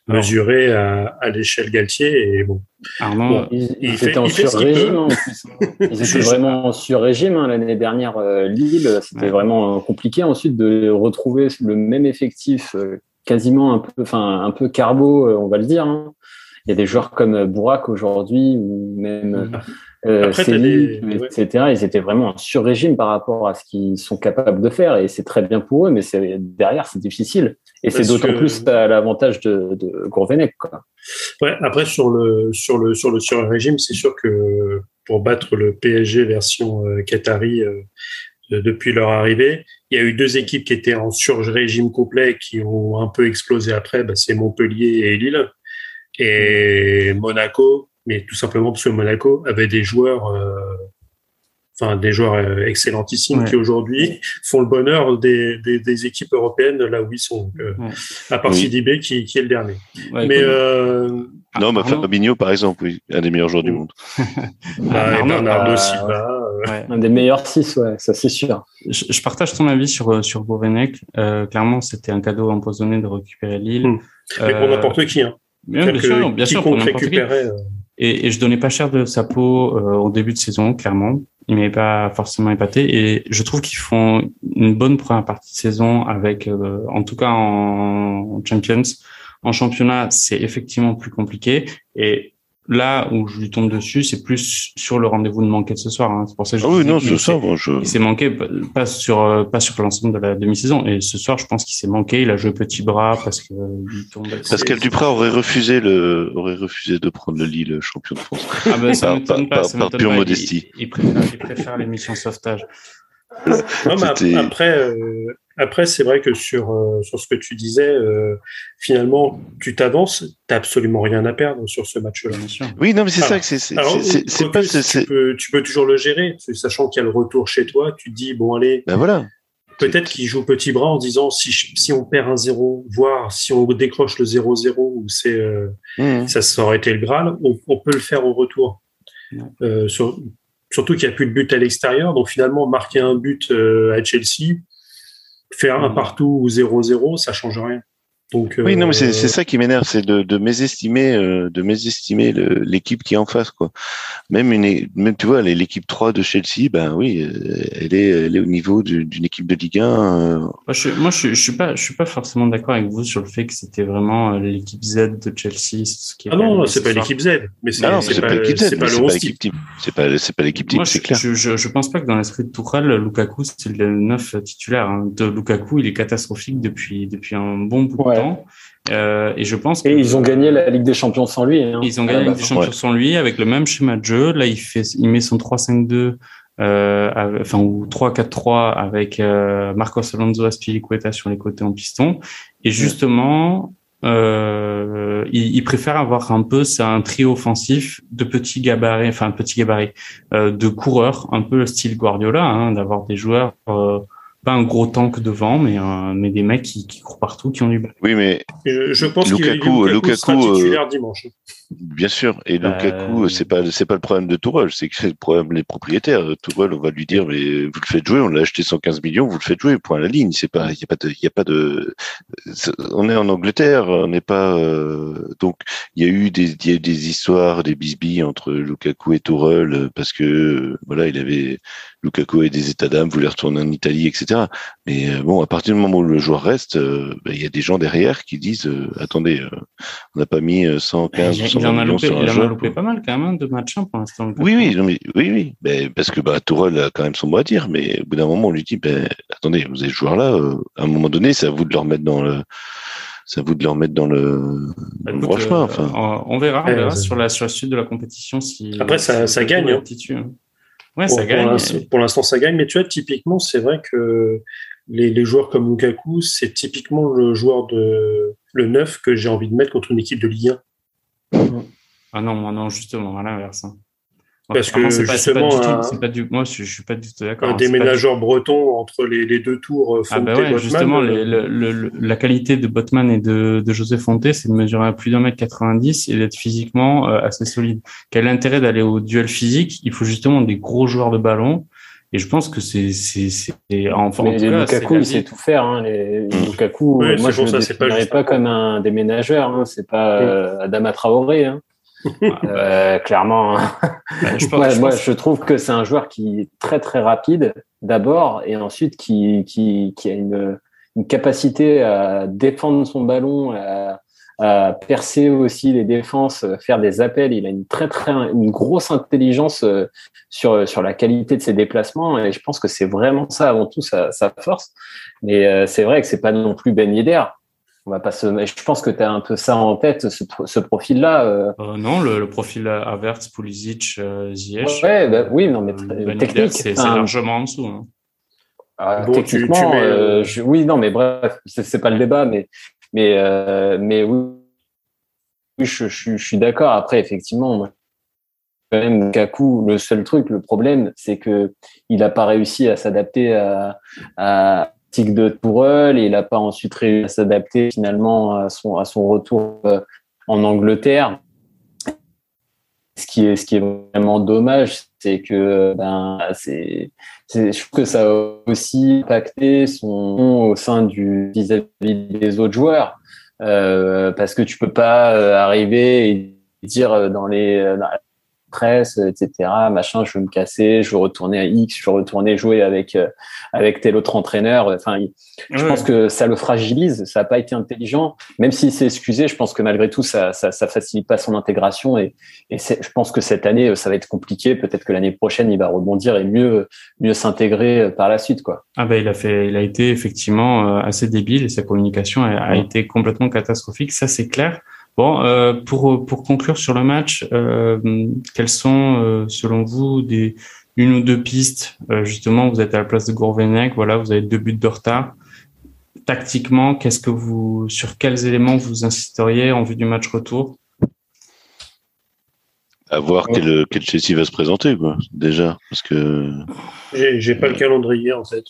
mesuré à, à l'échelle Galtier. Et bon, Armand, ils, il étaient en sur-régime. Hein, hein. Ils étaient vraiment en sur-régime. Hein, L'année dernière, euh, Lille, c'était vraiment compliqué ensuite de retrouver le même effectif, euh, quasiment un peu, enfin un peu carbo, euh, on va le dire. Hein. Il y a des joueurs comme Bourak aujourd'hui ou même euh, etc. Ils étaient vraiment en sur-régime par rapport à ce qu'ils sont capables de faire et c'est très bien pour eux, mais c'est derrière c'est difficile. Et c'est d'autant plus à l'avantage de, de Gourvenec. Quoi. Ouais, après sur le sur le sur le sur-régime, c'est sûr que pour battre le PSG version euh, Qatari euh, depuis leur arrivée, il y a eu deux équipes qui étaient en sur-régime complet qui ont un peu explosé après. Bah, c'est Montpellier et Lille et Monaco mais tout simplement parce que Monaco avait des joueurs, euh, enfin des joueurs euh, excellentissimes qui aujourd'hui font le bonheur des, des, des, équipes européennes là où ils sont. Euh, À part oui. Sidibé qui, qui est le dernier. mais euh, non, mais Fabinho par exemple, oui, un des meilleurs joueurs du monde. bah, et Bernardo Silva. Ouais. Un des meilleurs six, ouais, ça c'est sûr. Je, je, partage ton avis sur sur Gourvenec. clairement, c'était un cadeau empoisonné de récupérer Lille. Hum. Mais pour n'importe qui. Hein. Bien, bien sûr, bien sûr, pour n'importe qui. Et, et, je donnais pas cher de sa peau euh, au début de saison, clairement. Il m'avait pas forcément épaté. Et je trouve qu'ils font une bonne première partie de saison avec, euh, en tout cas en, en Champions. En championnat, c'est effectivement plus compliqué. Et Là où je lui tombe dessus, c'est plus sur le rendez-vous de manquer de ce soir. Hein. C'est pour ça que je ah oui, non, ce soir, je... il s'est manqué pas sur euh, pas sur l'ensemble de la demi-saison. Et ce soir, je pense qu'il s'est manqué. Il a joué petit bras parce que il tombe. Pascal Duprat aurait refusé le aurait refusé de prendre le Lille champion de France. Ah ben ça m'étonne pas, par, par, pure modestie. Il, il préfère, il préfère l'émission sauvetage. Après, après, c'est vrai que sur, euh, sur ce que tu disais, euh, finalement, tu t'avances, tu absolument rien à perdre sur ce match-là. Oui, non, mais c'est ça que c'est. c'est pas. Tu peux, tu peux toujours le gérer, sachant qu'il y a le retour chez toi. Tu te dis, bon, allez. Ben voilà. Peut-être qu'il joue petit bras en disant si, si on perd un 0, voire si on décroche le 0-0, ou c'est euh, mmh. ça, aurait été le Graal, on, on, peut le faire au retour. Euh, sur, surtout qu'il n'y a plus de but à l'extérieur, donc finalement marquer un but à Chelsea, faire un mm. partout ou 0-0, ça change rien oui, non, mais c'est euh, ça qui m'énerve, c'est de, de mésestimer, euh, de mésestimer l'équipe qui est en face, quoi. Même une, même tu vois, l'équipe 3 de Chelsea, ben oui, euh, elle est, elle est au niveau d'une équipe de Ligue 1. Moi, je, moi, je, suis pas, je suis pas forcément d'accord avec vous sur le fait que c'était vraiment l'équipe Z de Chelsea. Ce qui ah non, c'est pas l'équipe Z, mais c'est ah pas, l'équipe Z, c'est pas l'équipe type. C'est pas, c'est pas l'équipe type, c'est clair. Je, je, je, pense pas que dans l'esprit de Tuchel, Lukaku c'est le neuf titulaire. Hein. De Lukaku, il est catastrophique depuis depuis un bon bout de temps. Euh, et je pense. Et ils ont gagné la Ligue des Champions sans lui. Hein. Ils ont gagné la Ligue des Champions sans lui avec le même schéma de jeu. Là, il fait, il met son 3-5-2, euh, enfin ou 3-4-3 avec euh, Marcos Alonso Aspilicueta sur les côtés en piston. Et justement, euh, il, il, préfère avoir un peu, c'est un trio offensif de petits gabarits, enfin petit gabarit, euh, de coureurs, un peu le style Guardiola, hein, d'avoir des joueurs euh, pas un gros tank devant, mais, mais des mecs qui, qui courent partout, qui ont du bal. Oui, mais je, je pense Lukaku, Lukaku, Lukaku sera titulaire dimanche. Bien sûr, et bah, Lukaku, c'est pas c'est pas le problème de Tourelle, c'est que c'est le problème des propriétaires. Tourelle, on va lui dire, mais vous le faites jouer, on l'a acheté 115 millions, vous le faites jouer, point à la ligne. C'est pas, il y a pas de, il y a pas de, on est en Angleterre, on n'est pas, euh, donc il y a eu des, il y a des histoires, des bisbilles entre Lukaku et Tourelle parce que voilà, il avait Lukaku et des états d'âme, voulait retourner en Italie, etc. Mais euh, bon, à partir du moment où le joueur reste, euh, ben, il y a des gens derrière qui disent, attendez, on n'a pas mis 115 il en a loupé, il en a loupé pas mal quand même hein, de matchs hein, pour l'instant. Oui, oui, oui, oui, mais parce que bah, Tourelle a quand même son mot à dire, mais au bout d'un moment, on lui dit, ben, attendez, vous avez ce joueur-là, euh, à un moment donné, c'est à vous de le remettre dans le, c'est à vous de le remettre dans le, bah, dans euh, enfin. on verra, on verra sur la sur la suite de la compétition si. Après, ça, ça gagne. Hein. Ouais, ça gagne. Pour l'instant, ça gagne, mais tu vois, typiquement, c'est vrai que les, les, joueurs comme Lukaku, c'est typiquement le joueur de le 9 que j'ai envie de mettre contre une équipe de Ligue 1. Ah non, non, justement, à l'inverse. Hein. Parce que c'est pas, justement, pas du moi je, je suis pas du tout d'accord. Un hein, déménageur breton entre les, les, deux tours. Euh, ah bah ouais, justement, euh, le, la qualité de Botman et de, de José Fonte, c'est de mesurer à plus d'un mètre 90 et d'être physiquement euh, assez solide. Quel intérêt d'aller au duel physique? Il faut justement des gros joueurs de ballon. Et je pense que c'est c'est c'est enfin en tout cas, Lukaku il sait tout faire hein, les Lukaku moi je ne pas, pas comme un déménageur hein, c'est pas euh, Adama Traoré hein. Euh, clairement. Hein. Bah, je, moi, je trouve que c'est un joueur qui est très très rapide d'abord et ensuite qui, qui, qui a une, une, capacité à défendre son ballon, à, à, percer aussi les défenses, faire des appels. Il a une très très une grosse intelligence euh, sur sur la qualité de ses déplacements et je pense que c'est vraiment ça avant tout sa, sa force. Mais euh, c'est vrai que c'est pas non plus Ben Yedder on va pas se. Je pense que tu as un peu ça en tête, ce, ce profil-là. Euh... Euh, non, le, le profil Averts, Pulisic, euh, Ziyech. Ouais, bah, oui, non, mais ben technique. C'est largement en dessous. Hein. Ah, techniquement, tu, euh, je, oui, non, mais bref, c'est pas le débat, mais mais euh, mais oui, je, je, je suis d'accord. Après, effectivement, moi, quand même Kaku, le seul truc, le problème, c'est que il a pas réussi à s'adapter à, à de Tourelle et il n'a pas ensuite réussi à s'adapter finalement à son, à son retour euh, en Angleterre. Ce qui est, ce qui est vraiment dommage, c'est que ben, c'est, je trouve que ça a aussi impacté son au sein du vis-à-vis des autres joueurs, euh, parce que tu peux pas euh, arriver et dire dans les presse, etc. Machin, je veux me casser, je veux retourner à X, je veux retourner jouer avec euh, avec tel autre entraîneur. Enfin, je pense que ça le fragilise. Ça n'a pas été intelligent, même s'il s'est excusé. Je pense que malgré tout, ça, ça, ça facilite pas son intégration et, et je pense que cette année, ça va être compliqué. Peut-être que l'année prochaine, il va rebondir et mieux mieux s'intégrer euh, par la suite, quoi. Ah ben, il a fait, il a été effectivement euh, assez débile et sa communication a, a été complètement catastrophique. Ça, c'est clair. Bon, euh, pour pour conclure sur le match, euh, quels sont euh, selon vous des une ou deux pistes. justement, vous êtes à la place de Gourvenec, voilà, vous avez deux buts de retard. Tactiquement, qu'est-ce que vous, sur quels éléments vous insisteriez en vue du match retour? À voir quel, quel, Chelsea va se présenter, quoi, déjà. Parce que. J'ai pas le calendrier, en fait.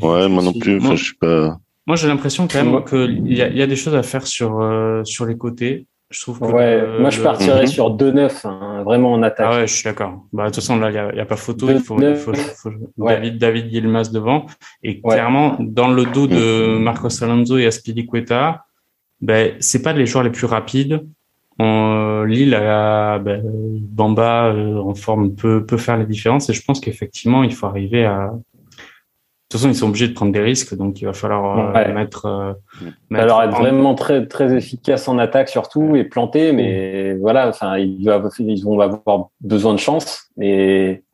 Ouais, moi non plus. Enfin, je suis pas. Moi, j'ai l'impression quand même qu'il y a, y a des choses à faire sur, euh, sur les côtés. Je trouve que ouais, moi, je partirais mhm. sur 2-9, hein, vraiment en attaque. Ah ouais, je suis d'accord. Bah, de toute façon, là, il n'y a, y a, pas photo. il faut, il faut, faut David, David Yilmaz devant. Et clairement, dans le dos de Marcos Alonso et Aspilicueta, ben, c'est pas les joueurs les plus rapides. On, Lille, a, ben, Bamba euh, en forme peut, peut faire les différences. Et je pense qu'effectivement, il faut arriver à, toute façon, ils sont obligés de prendre des risques, donc il va falloir euh, mettre, euh, mettre. Alors être vraiment très très efficace en attaque surtout et planter, mais voilà, enfin ils doivent, ils vont avoir besoin de chance. Et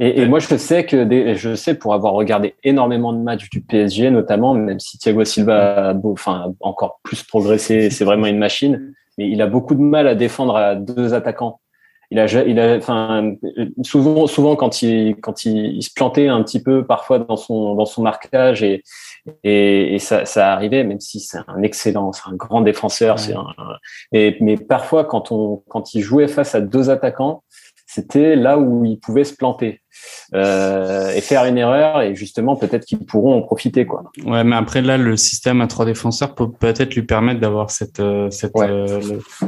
et, et moi je sais que des, je sais pour avoir regardé énormément de matchs du PSG notamment, même si Thiago Silva a enfin encore plus progressé, c'est vraiment une machine, mais il a beaucoup de mal à défendre à deux attaquants il a, il a, enfin, souvent, souvent quand il, quand il, se plantait un petit peu parfois dans son, dans son marquage et, et, et ça, ça arrivait, même si c'est un excellent, c'est un grand défenseur, c'est un, mais, mais parfois quand on, quand il jouait face à deux attaquants, c'était là où il pouvait se planter euh, et faire une erreur et justement peut-être qu'ils pourront en profiter quoi. Ouais, mais après là le système à trois défenseurs peut peut-être lui permettre d'avoir cette euh, cette euh,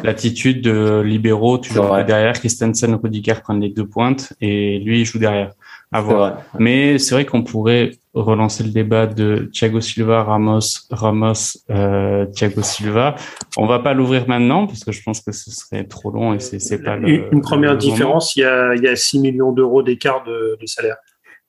l'attitude de libéraux, tu joues derrière Christensen, Rudiger prennent les deux pointes et lui il joue derrière. À voir. Mais c'est vrai qu'on pourrait relancer le débat de Thiago Silva, Ramos, Ramos, euh, Thiago Silva. On va pas l'ouvrir maintenant parce que je pense que ce serait trop long et c'est pas le, Une première différence, il y a, il y a 6 millions d'euros d'écart de, de, salaire.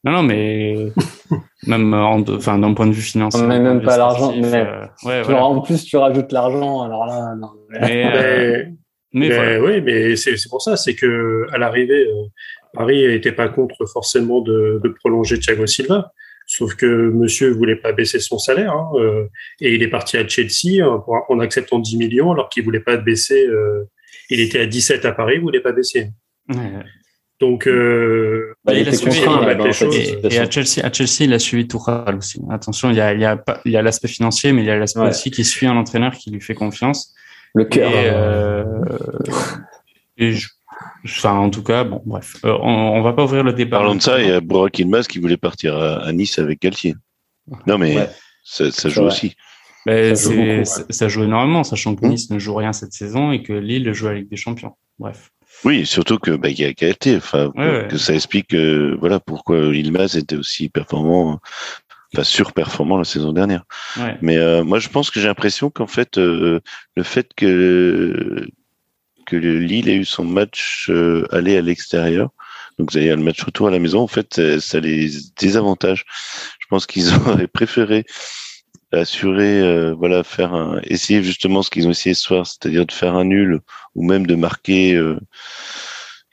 Non, non, mais même en, enfin, d'un point de vue financier. Mais même pas l'argent. Mais euh, ouais, voilà. En plus, tu rajoutes l'argent. Alors là, non. Mais, euh, mais, mais oui, mais c'est pour ça, c'est que à l'arrivée, euh, Paris n'était pas contre forcément de, de, prolonger Thiago Silva. Sauf que monsieur voulait pas baisser son salaire hein, euh, et il est parti à Chelsea hein, en acceptant 10 millions alors qu'il voulait pas baisser. Euh, il était à 17 à Paris, il voulait pas baisser. Donc, euh, bah, il, a suivi, et, à Chelsea, à Chelsea, il a suivi Tuchel aussi. Attention, il y a, il y a, il y a l'aspect financier, mais il y a l'aspect aussi qui suit un entraîneur qui lui fait confiance. Le cœur. Et, euh, et je Enfin, en tout cas, bon, bref, euh, on, on, va pas ouvrir le débat. Parlons de ça, il y a Burak Ilmaz qui voulait partir à, Nice avec Galtier. Non, mais ça, ça joue aussi. Mais ça, joue ça, joue énormément, sachant que hmm. Nice ne joue rien cette saison et que Lille joue avec des champions. Bref. Oui, surtout que bah, il y a Galtier, enfin, que ça explique euh, voilà pourquoi Ilmaz était aussi performant, enfin surperformant la saison dernière. Mais euh, moi, je pense que j'ai l'impression qu'en fait, euh, le fait que que Lille ait eu son match euh, aller à l'extérieur. Donc, avez le match retour à la maison. En fait, ça les désavantage. Je pense qu'ils auraient préféré assurer, euh, voilà, faire un, essayer justement ce qu'ils ont essayé ce soir, c'est-à-dire de faire un nul ou même de marquer, euh,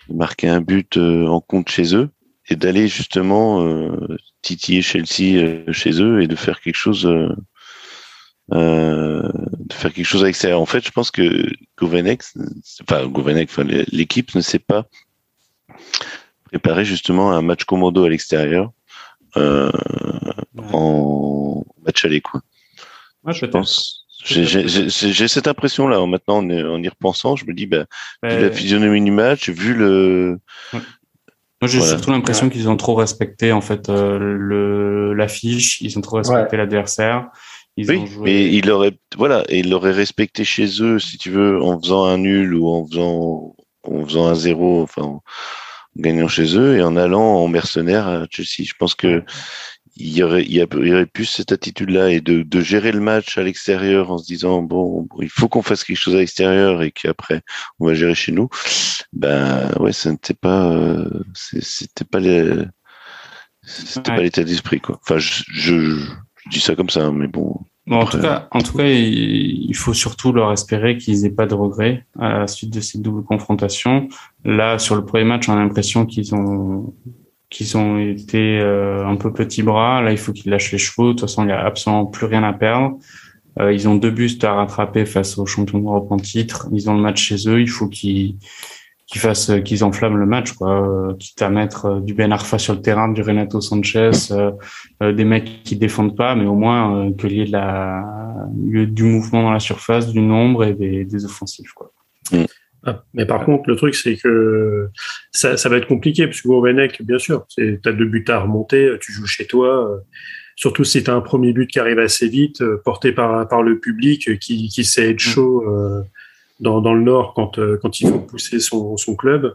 marquer un but en compte chez eux et d'aller justement titiller Chelsea chez eux et de faire quelque chose euh, de faire quelque chose à l'extérieur. En fait, je pense que Govenek, enfin Govenek, enfin, l'équipe ne s'est pas préparé justement à un match commando à l'extérieur euh, en match à l'écoute. je pense. J'ai cette impression-là. Maintenant, en, y repensant, je me dis, bah, vu la physionomie du match, vu le. Moi, j'ai surtout l'impression qu'ils ont trop respecté en fait euh, le l'affiche, ils ont trop respecté l'adversaire oui, mais il aurait, voilà, et il l'aurait respecté chez eux, si tu veux, en faisant un nul ou en faisant, en faisant un zéro, enfin, en gagnant chez eux et en allant en mercenaire à Chelsea. Je pense que il y aurait, il y aurait plus cette attitude-là et de, de gérer le match à l'extérieur en se disant bon, il faut qu'on fasse quelque chose à l'extérieur et qu'après on va gérer chez nous. Ben ouais, ça n'était pas, euh, c'était pas les, c'était pas l'état d'esprit quoi. Enfin, je, je je dis ça comme ça, mais bon. en tout cas, en tout cas, il faut surtout leur espérer qu'ils aient pas de regrets à la suite de ces doubles confrontations. Là, sur le premier match, on a l'impression qu'ils ont qu'ils ont été euh, un peu petits bras. Là, il faut qu'ils lâchent les chevaux. De toute façon, il y a absolument plus rien à perdre. Euh, ils ont deux bustes à rattraper face aux champions d'Europe en titre. Ils ont le match chez eux. Il faut qu'ils qu'ils fassent, qu'ils enflamment le match, quoi. quitte à mettre du Ben Arfa sur le terrain, du Renato Sanchez, des mecs qui défendent pas, mais au moins qu'il y ait de la, du mouvement dans la surface, du nombre et des, des offensifs, quoi. Mm. Ah, mais par contre, le truc, c'est que ça, ça, va être compliqué, parce que Gourvenec, bien sûr, tu as deux buts à remonter, tu joues chez toi, euh, surtout si tu as un premier but qui arrive assez vite, euh, porté par, par le public, euh, qui, qui sait être chaud dans, dans le Nord quand, quand il faut pousser son, son club.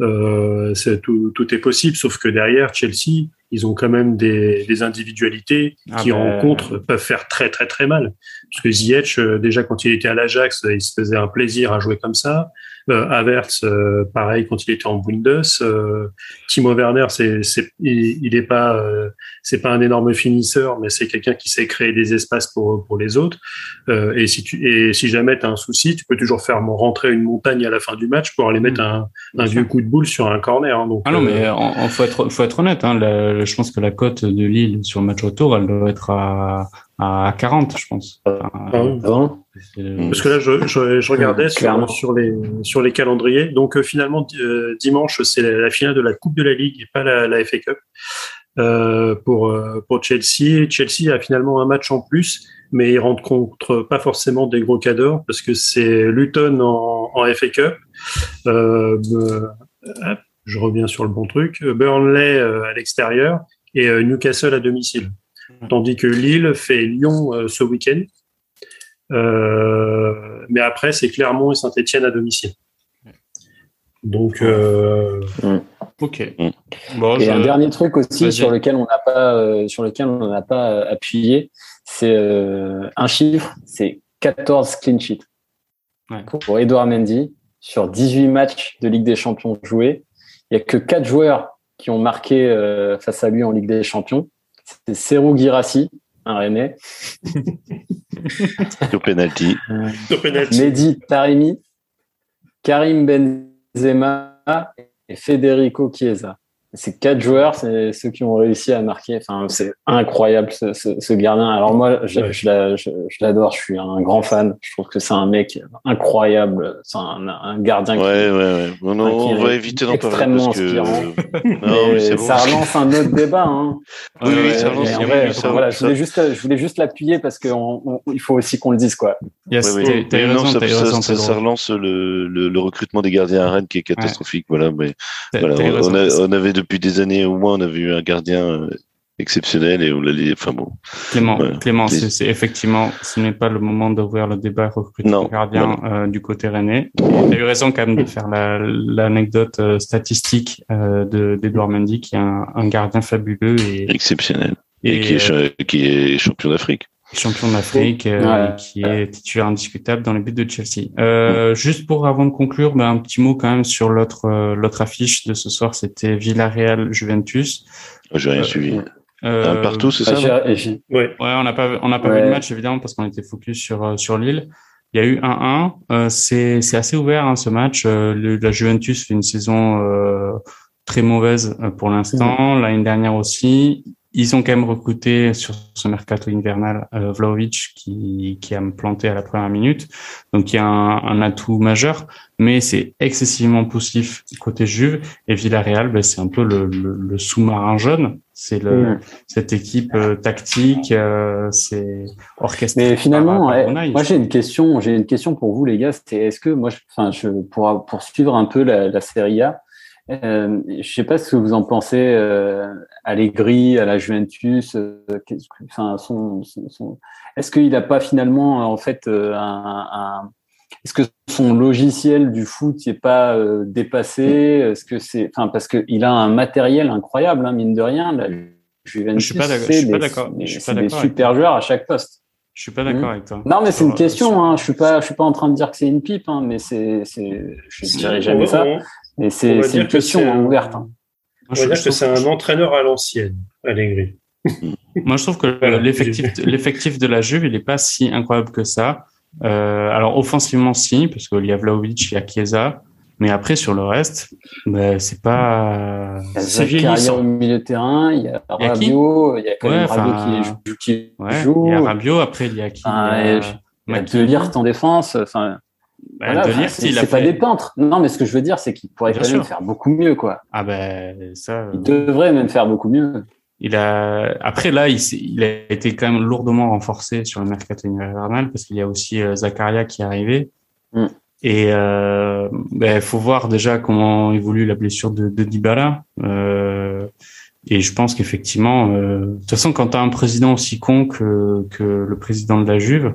Euh, tout, tout est possible, sauf que derrière, Chelsea, ils ont quand même des, des individualités ah qui, en ben, contre, peuvent faire très, très, très mal. Parce que Ziyech, euh, déjà, quand il était à l'Ajax, il se faisait un plaisir à jouer comme ça. Euh, Havertz, euh, pareil, quand il était en Bundes. Euh, Timo Werner, c'est, c'est, il, il est pas, euh, c'est pas un énorme finisseur, mais c'est quelqu'un qui sait créer des espaces pour, pour les autres. et si tu, et si jamais tu as un souci, tu peux toujours faire rentrer une montagne à la fin du match pour aller mettre un, un vieux coup de boule sur un corner. Hein, donc, ah non, mais en, faut être, faut être honnête. Hein, je pense que la cote de Lille sur le match retour, elle doit être à, à 40, je pense. Ah, Parce que là, je, je, je regardais sur, sur, les, sur les calendriers. Donc, euh, finalement, euh, dimanche, c'est la, finale de la Coupe de la Ligue et pas la, la FA Cup euh, pour, euh, pour Chelsea. Chelsea a finalement un match en plus, mais il rencontre pas forcément des gros cadors parce que c'est Luton en, en FA Cup. je reviens sur le bon truc. Burnley à l'extérieur et Newcastle à domicile tandis que Lille fait Lyon euh, ce week-end. Euh, mais après, c'est Clermont et Saint-Etienne à domicile. Donc, euh, ok. Bon, et un dernier truc aussi sur lequel on n'a pas, sur lequel on n'a pas appuyé, c'est un chiffre, c'est 14 clean sheets pour Edouard Mendy sur 18 matchs de Ligue des Champions joués. Il n'y a que 4 joueurs qui ont marqué face à lui en Ligue des Champions c'est Serou Girassi, un Rennais. Au penalty. Mehdi Tarimi, Karim Benzema et Federico Chiesa. Ces quatre joueurs, c'est ceux qui ont réussi à marquer. Enfin, c'est incroyable ce, ce, gardien. Alors moi, je, je l'adore. Je, suis un grand fan. Je trouve que c'est un mec incroyable. C'est un, un, gardien. Ouais, qui, ouais, ouais. Non, on va éviter d'en parler parce que... non, ça relance un autre débat. Hein. Oui, oui, ça relance. Vrai, voilà, je voulais juste, je voulais juste l'appuyer parce qu'il faut aussi qu'on le dise, quoi. Yes, ouais, raison, ça, raison, ça, ça, relance le, le, le, recrutement des gardiens à Rennes qui est catastrophique. Voilà, mais voilà, on avait depuis des années au moins, on avait eu un gardien euh, exceptionnel et on l'a enfin bon. Clément, Clément, c'est effectivement, ce n'est pas le moment d'ouvrir le débat recrutement gardien euh, du côté rennais. Tu as eu raison quand même de faire l'anecdote euh, statistique de d'Edouard Mendy qui est un, un, gardien fabuleux et exceptionnel et, qui, est, qui est champion d'Afrique champion d'Afrique, euh, qui est titulaire indiscutable dans les buts de Chelsea. Euh, juste pour avant de conclure, ben, un petit mot quand même sur l'autre euh, l'autre affiche de ce soir, c'était Villarreal Juventus. J'ai rien suivi. Un partout, c'est ça Ouais. ouais, on n'a pas on n'a pas vu le match évidemment parce qu'on était focus sur sur Lille. Il y a eu 1-1. c'est c'est assez ouvert hein, ce match. Le, la Juventus fait une saison très mauvaise pour l'instant. Mm. L'année dernière aussi ils ont quand même recruté sur ce mercato invernal euh, Vlaovic qui, qui a planté à la première minute. Donc il y a un, un atout majeur, mais c'est excessivement poussif côté Juve. Et Villarreal, ben, c'est un peu le, le, le sous-marin jaune. C'est le, mm. cette équipe euh, tactique, euh, c'est orchestré. Mais finalement, eh, moi j'ai une question, j'ai une question pour vous les gars. C'est est-ce que moi, je, enfin, je pour poursuivre un peu la, la Serie A, euh, je sais pas ce que vous en pensez, euh, Allegri, à la Juventus. Euh, enfin, son, son, Est-ce qu'il n'a pas finalement, en fait, euh, un, un... est-ce que son logiciel du foot n'est pas euh, dépassé? Est-ce que c'est, enfin, parce qu'il a un matériel incroyable, hein, mine de rien. La Juventus, je suis pas d'accord. C'est des super joueurs à chaque poste. Je suis pas d'accord avec toi. Non, mais c'est une question. Hein. Je suis pas, je suis pas en train de dire que c'est une pipe, hein, mais c'est, c'est, je dirais jamais ça. Et c'est une question ouverte. Hein. On va dire que c'est un entraîneur à l'ancienne, Allegri. Moi, je trouve que l'effectif de la Juve, il n'est pas si incroyable que ça. Euh, alors, offensivement, si, parce qu'il y a Vlaovic, il y a Chiesa. Mais après, sur le reste, bah, c'est pas. C'est vieillissant. au milieu de terrain, il y a Rabiot, il y a quand même Rabiot qui, joue. Il y a Rabiot, après, il y a qui ah, Il y a, De Ligt en défense. Enfin, Bah, c'est pas des peintres. Non, mais ce que je veux dire, c'est qu'il pourrait quand même faire beaucoup mieux, quoi. Ah ben ça. Il devrait même faire beaucoup mieux. Il a après là, il, il, a été quand même lourdement renforcé sur le mercato hivernal parce qu'il y a aussi euh, Zakaria qui est arrivé. Mm. Et euh, ben, faut voir déjà comment évolue la blessure de, de Dybala. Euh, et je pense qu'effectivement, euh, de toute façon, quand tu as un président aussi con que, que le président de la Juve,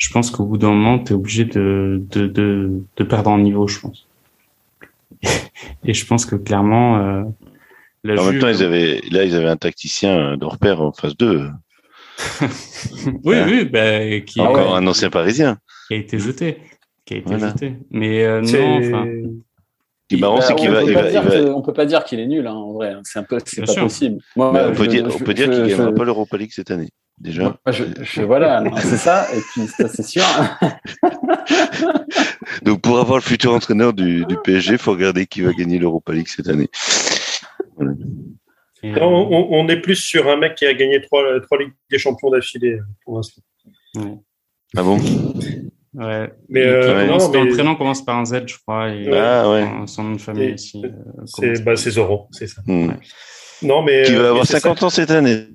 je pense qu'au bout d'un moment, tu es obligé de, de, de, de, perdre en niveau, je pense. et je pense que clairement, euh, la en même temps, ils avaient, là, ils avaient un tacticien de repère en phase 2. oui, oui, ben, qui encore un ancien parisien qui a été jeté, qui a été jeté. Mais euh, non, enfin. Ce qui est marrant, c'est qu'il va, On peut pas dire qu'il est nul, hein, en vrai. Hein. C'est un peu, c'est pas possible. Moi, on, peut dire, on peut dire qu'il gagnera pas l'Europa League cette année. Déjà. Moi, je, voilà, c'est ça. Et puis, c'est sûr. Donc, pour avoir le futur entraîneur du, du PSG, il faut regarder qui va gagner l'Europa League cette année. On, est plus sur un mec qui a gagné trois, trois Ligues des Champions d'affilée pour l'instant. Ah bon? Ouais. Mais, euh, non, mais... le prénom commence par un Z, je crois. Et ah, ouais. Son nom de famille aussi. Euh, c'est bah, Zoro, c'est ça. Hmm. Non, mais, qui va euh, avoir 50 ans cette année.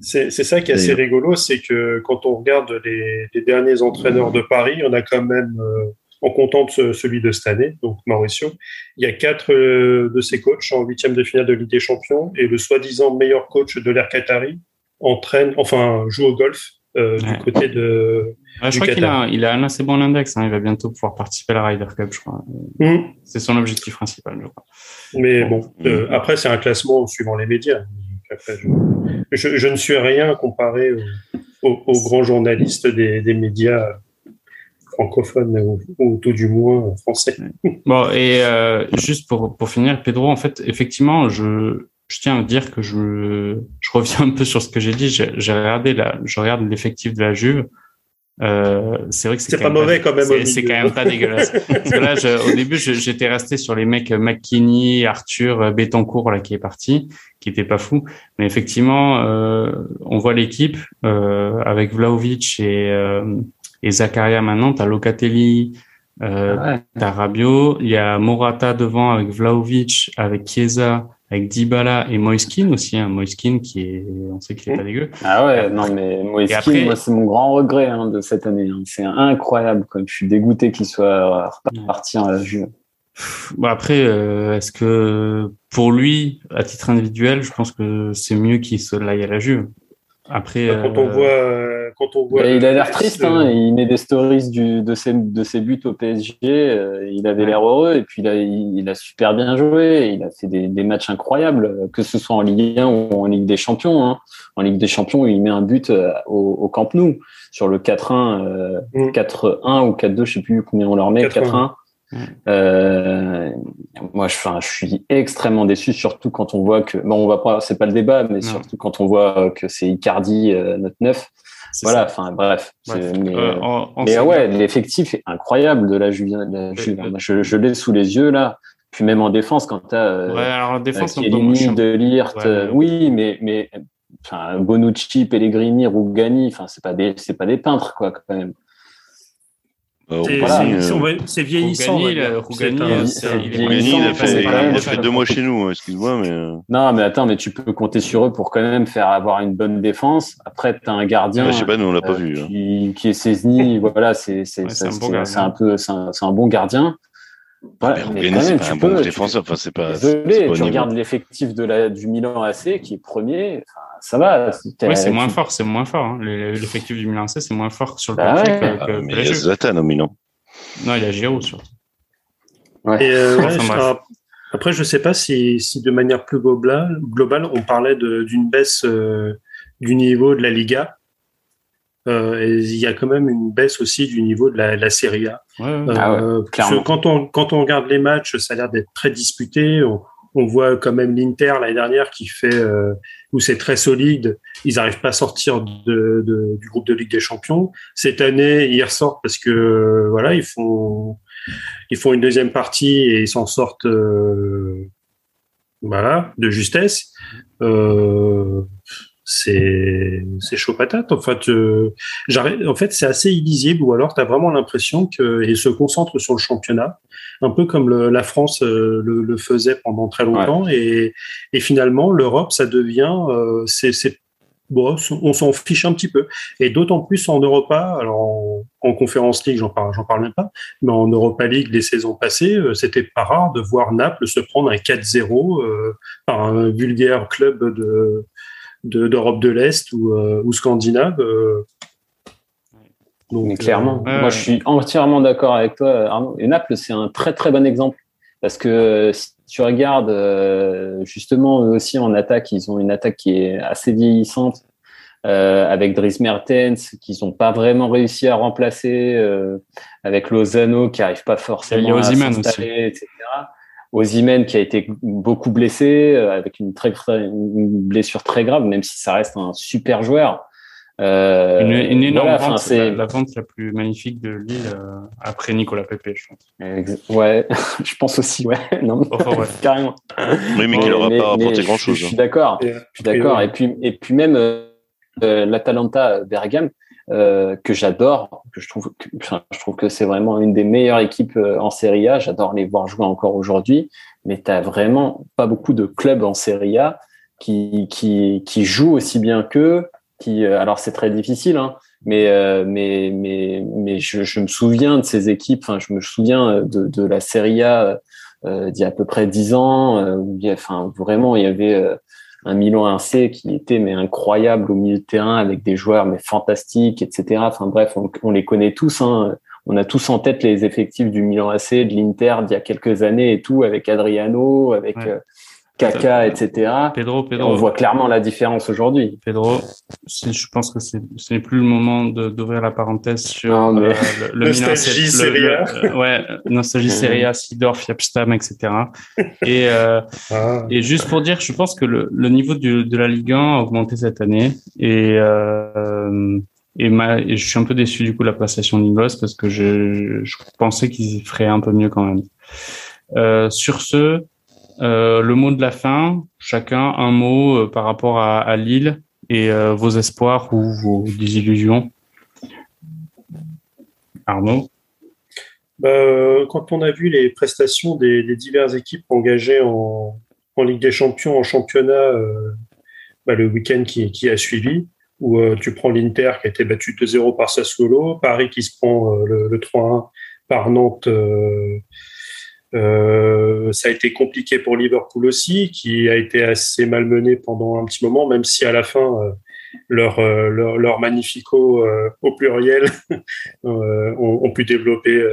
C'est ça qui est assez rigolo, c'est que quand on regarde les, les, derniers entraîneurs de Paris, on a quand même, euh, en comptant celui de cette année, donc Mauricio, il y a quatre euh, de ses coachs en huitième de finale de Ligue des Champions et le soi-disant meilleur coach de l'Air Qatari entraîne, enfin joue au golf euh, du côté de. je crois qu'il a, il a un assez bon index. Hein. Il va bientôt pouvoir participer à la Ryder Cup, je crois. Mmh. C'est son objectif principal, je crois. Mais bon, euh, après, c'est un classement suivant les médias. je, je, ne suis rien comparé aux, grands journalistes des, des médias francophones ou, ou, tout du moins français. Bon, et euh, juste pour, pour finir, Pedro, en fait, effectivement, je, je tiens à dire que je, je reviens un peu sur ce que j'ai dit. J'ai regardé la, je regarde l'effectif de la Juve. Euh, c'est vrai que c'est pas mauvais quand même. C'est quand même pas dégueulasse. Parce que là, je, au début, j'étais resté sur les mecs McKinney, Arthur, Betancourt là qui est parti, qui était pas fou. Mais effectivement, euh, on voit l'équipe euh, avec Vlaovic et, euh, et Zakaria maintenant. T'as Locatelli, euh, ah t'as Rabiot, il y a Morata devant avec Vlaovic, avec Chiesa, avec Dybala et Moiskin aussi, hein, Moiskin qui est, on sait qu'il est pas dégueu. Ah ouais, non mais Moiskin, moi c'est mon grand regret hein, de cette année. Hein. C'est incroyable, comme je suis dégoûté qu'il soit reparti en Juve. Bon après, euh, est-ce que pour lui, à titre individuel, je pense que c'est mieux qu'il se l'aille à la Juve. Après, quand on euh, voit, quand on voit, il a l'air triste. Hein, il met des stories du, de ses de ses buts au PSG. Euh, il avait l'air heureux et puis il a, il a super bien joué. Il a fait des, des, matchs incroyables, que ce soit en Ligue 1 ou en Ligue des Champions. Hein. En Ligue des Champions, il met un but euh, au, au Camp Nou sur le 4-1, 4-1 mm. ou 4-2, je sais plus combien on leur met. 4-1. Euh, moi, je, enfin, je suis extrêmement déçu, surtout quand on voit que bon, on va pas, c'est pas le débat, mais surtout quand on voit que c'est Icardi euh, notre neuf. Voilà, enfin bref. Mais, euh, mais ouais, l'effectif est incroyable de la Julien. Je, je l'ai sous les yeux là. Puis même en défense, quand tu as euh, ouais, alors défense, de Lirt, oui, mais mais enfin Bonucci, Pellegrini, Rougani, enfin c'est pas des c'est pas des peintres quoi quand même. C'est vieillissant. Rougani, il a fait, deux mois chez nous, hein, excuse-moi. Mais... Euh. Non, mais attends, mais tu peux compter sur eux pour quand même faire avoir une bonne défense. Après, tu as un gardien je sais pas, nous, on l'a pas euh, vu, qui, hein. qui, est Cesny. voilà, c'est un, peu, c'est un, bon gardien. Ouais, mais quand même, tu peux, défenseur. Enfin, c'est pas. Désolé, tu regardes l'effectif de la du Milan AC qui est premier. ça va. Oui, c'est moins fort, c'est moins fort. Hein. L'effectif du Milan AC, c'est moins fort sur le bah papier que, que, Mais il y a Zlatan au Milan. Non, il y a Giroud surtout. Ouais. Et euh, ouais, après, je sais pas si, si de manière plus globale, globale on parlait d'une baisse euh, du niveau de la Liga. Euh, et il y a quand même une baisse aussi du niveau de la, la Serie A. Euh, ah quand, on, quand on regarde les matchs, ça a l'air d'être très disputé. On, on, voit quand même l'Inter l'année dernière qui fait euh, où c'est très solide. Ils n'arrivent pas à sortir de, de, du groupe de Ligue des Champions. Cette année, ils ressortent parce que voilà, ils font ils font une deuxième partie et ils s'en sortent voilà de justesse. Euh, c'est c'est chaud patate. En fait, en fait, c'est assez illisible ou alors tu as vraiment l'impression qu'il se concentre sur le championnat, un peu comme la France le, faisait pendant très longtemps et, et finalement l'Europe ça devient c'est bon, on s'en fiche un petit peu. Et d'autant plus en Europa, alors en, conférence League, j'en parle, j'en parle même pas, mais en Europa League, les saisons passées, euh, c'était pas rare de voir Naples se prendre un 4-0 euh, par un vulgaire club de, d'Europe de, l'Est ou, euh, ou scandinave. Donc, clairement, moi je suis entièrement d'accord avec toi, Arnaud. Et Naples, c'est un très très bon exemple parce que si tu regardes euh, justement eux aussi en attaque, ils ont une attaque qui est assez vieillissante euh, avec Dries Mertens qu'ils n'ont pas vraiment réussi à remplacer, euh, avec Lozano qui arrive pas forcément à s'installer, etc. Ozymen qui a été beaucoup blessé avec une très une blessure très grave, même si ça reste un super joueur. Euh, une, énorme vente, la, vente la plus magnifique de Lille euh, après Nicolas Pepe, je pense. Ouais, je pense aussi, ouais. Non, carrément. Oui, mais qu'il n'aura pas apporté grand-chose. Je, suis d'accord. Je suis d'accord. Et puis, et puis même euh, l'Atalanta Bergame, que j'adore, que je trouve, que, je trouve que c'est vraiment une des meilleures équipes en Serie A. J'adore les voir jouer encore aujourd'hui. Mais tu vraiment pas beaucoup de clubs en Serie A qui, qui, qui jouent aussi bien qu'eux qui, euh, alors c'est très difficile, hein, mais, euh, mais, mais, mais je, je, me souviens de ces équipes, enfin, je me souviens euh, de, de la Serie A euh, d'il y a à peu près dix ans, où y a, enfin, vraiment, il y avait un Milan AC qui était mais incroyable au milieu de terrain avec des joueurs mais fantastiques, etc. Enfin bref, on, on les connaît tous. Hein. On a tous en tête les effectifs du Milan AC, de l'Inter d'il y a quelques années et tout, avec Adriano, avec Kaka, etc. Pedro, Pedro. on voit clairement la différence aujourd'hui. Pedro, je pense que ce n'est plus le moment d'ouvrir la parenthèse sur euh, le, le nostalgie Serie A. Euh, ouais, nostalgie Serie A, Sidorf, Yapstam, etc. Et, euh, ah. et juste pour dire, je pense que le, le niveau du, de la Ligue 1 a augmenté cette année et euh, et, ma, et je suis un peu déçu du coup de la prestation d'Ingos parce que je, je pensais qu'ils feraient un peu mieux quand même. Euh, sur ce, euh, le mot de la fin, chacun un mot euh, par rapport à, Lille et euh, vos espoirs ou vos désillusions. Arnaud? Bah, Quand on a vu les prestations des, diverses équipes engagées en, Ligue des Champions, en championnat, bah, le week-end qui, a suivi, où tu prends l'Inter qui a été battu 2-0 par Sassuolo, Paris qui se prend le, le 3-1 par Nantes euh, ça a été compliqué pour Liverpool aussi, qui a été assez malmené pendant un petit moment, même si à la fin, euh, leur, euh, leur, leur, magnifico au pluriel ont, pu développer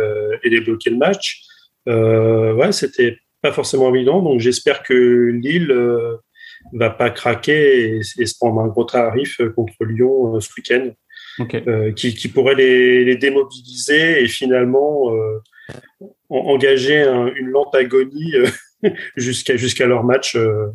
et débloquer le match. ouais, c'était pas forcément évident, donc j'espère que Lille va pas craquer et, se prendre un gros tarif contre Lyon ce week-end. qui, qui, pourrait les, les, démobiliser et finalement engager une lente agonie euh, jusqu'à jusqu'à leur match euh,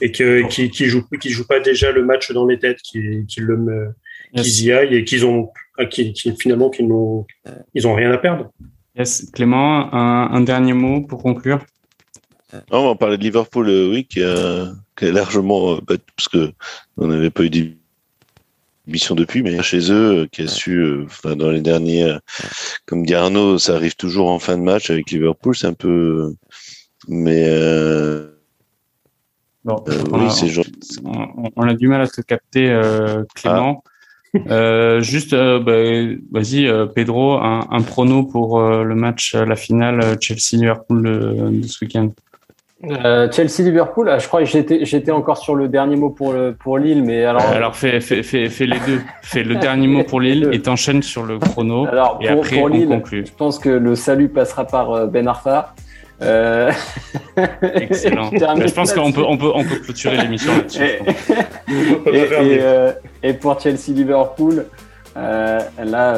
et que qui qui jouent qui jouent pas déjà le match dans les têtes, qui qui le qu'ils y aillent et qu'ils ont ah, qui, finalement qu'ils n'ont ils ont rien à perdre. Yes. Clément, un, dernier mot pour conclure? on va parler de Liverpool, euh, oui, qui a, largement, parce que on n'avait pas eu mission depuis, mais chez eux, euh, qui a su, euh, enfin, dans les derniers, euh, comme dit Arnaud, ça arrive toujours en fin de match avec Liverpool, c'est un peu, mais bon, oui, c'est genre... on, a du mal à se capter, Clément. Ah. juste, bah, vas-y, Pedro, un, un, prono pour le match, la finale Chelsea-Liverpool de, ce week-end. Euh, Chelsea-Liverpool, ah, je crois que j'étais, encore sur le dernier mot pour, le, pour Lille, mais alors. Euh, alors fais, fais, fais, fais, les deux. fais le dernier mot pour Lille et t'enchaînes sur le chrono. Alors, et pour, après, pour Lille, on conclut. je pense que le salut passera par euh, Ben Arfa. Euh... Excellent. je pense qu'on peut, on peut, on peut clôturer l'émission là-dessus. Et, et, euh, et, pour Chelsea-Liverpool, euh, là,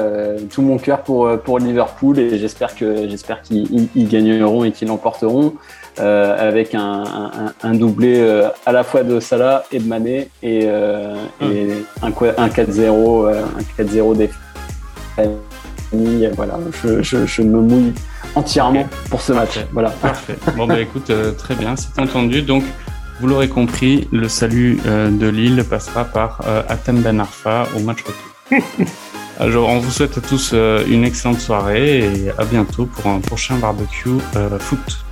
tout mon cœur pour, pour Liverpool et j'espère que j'espère qu'ils gagneront et qu'ils l'emporteront. Euh, avec un, un, un doublé euh, à la fois de Salah et de Mané et, euh, et un, un 4-0 un 4-0 des familles. Voilà, je, je, je, me mouille entièrement pour ce match. Voilà. Parfait. Bon bah écoute, très bien, c'est entendu. Donc Vous l'aurez compris, le salut de Lille passera par Atem Ben Arfa au match retour. Alors, on vous souhaite à tous une excellente soirée et à bientôt pour un prochain barbecue foot.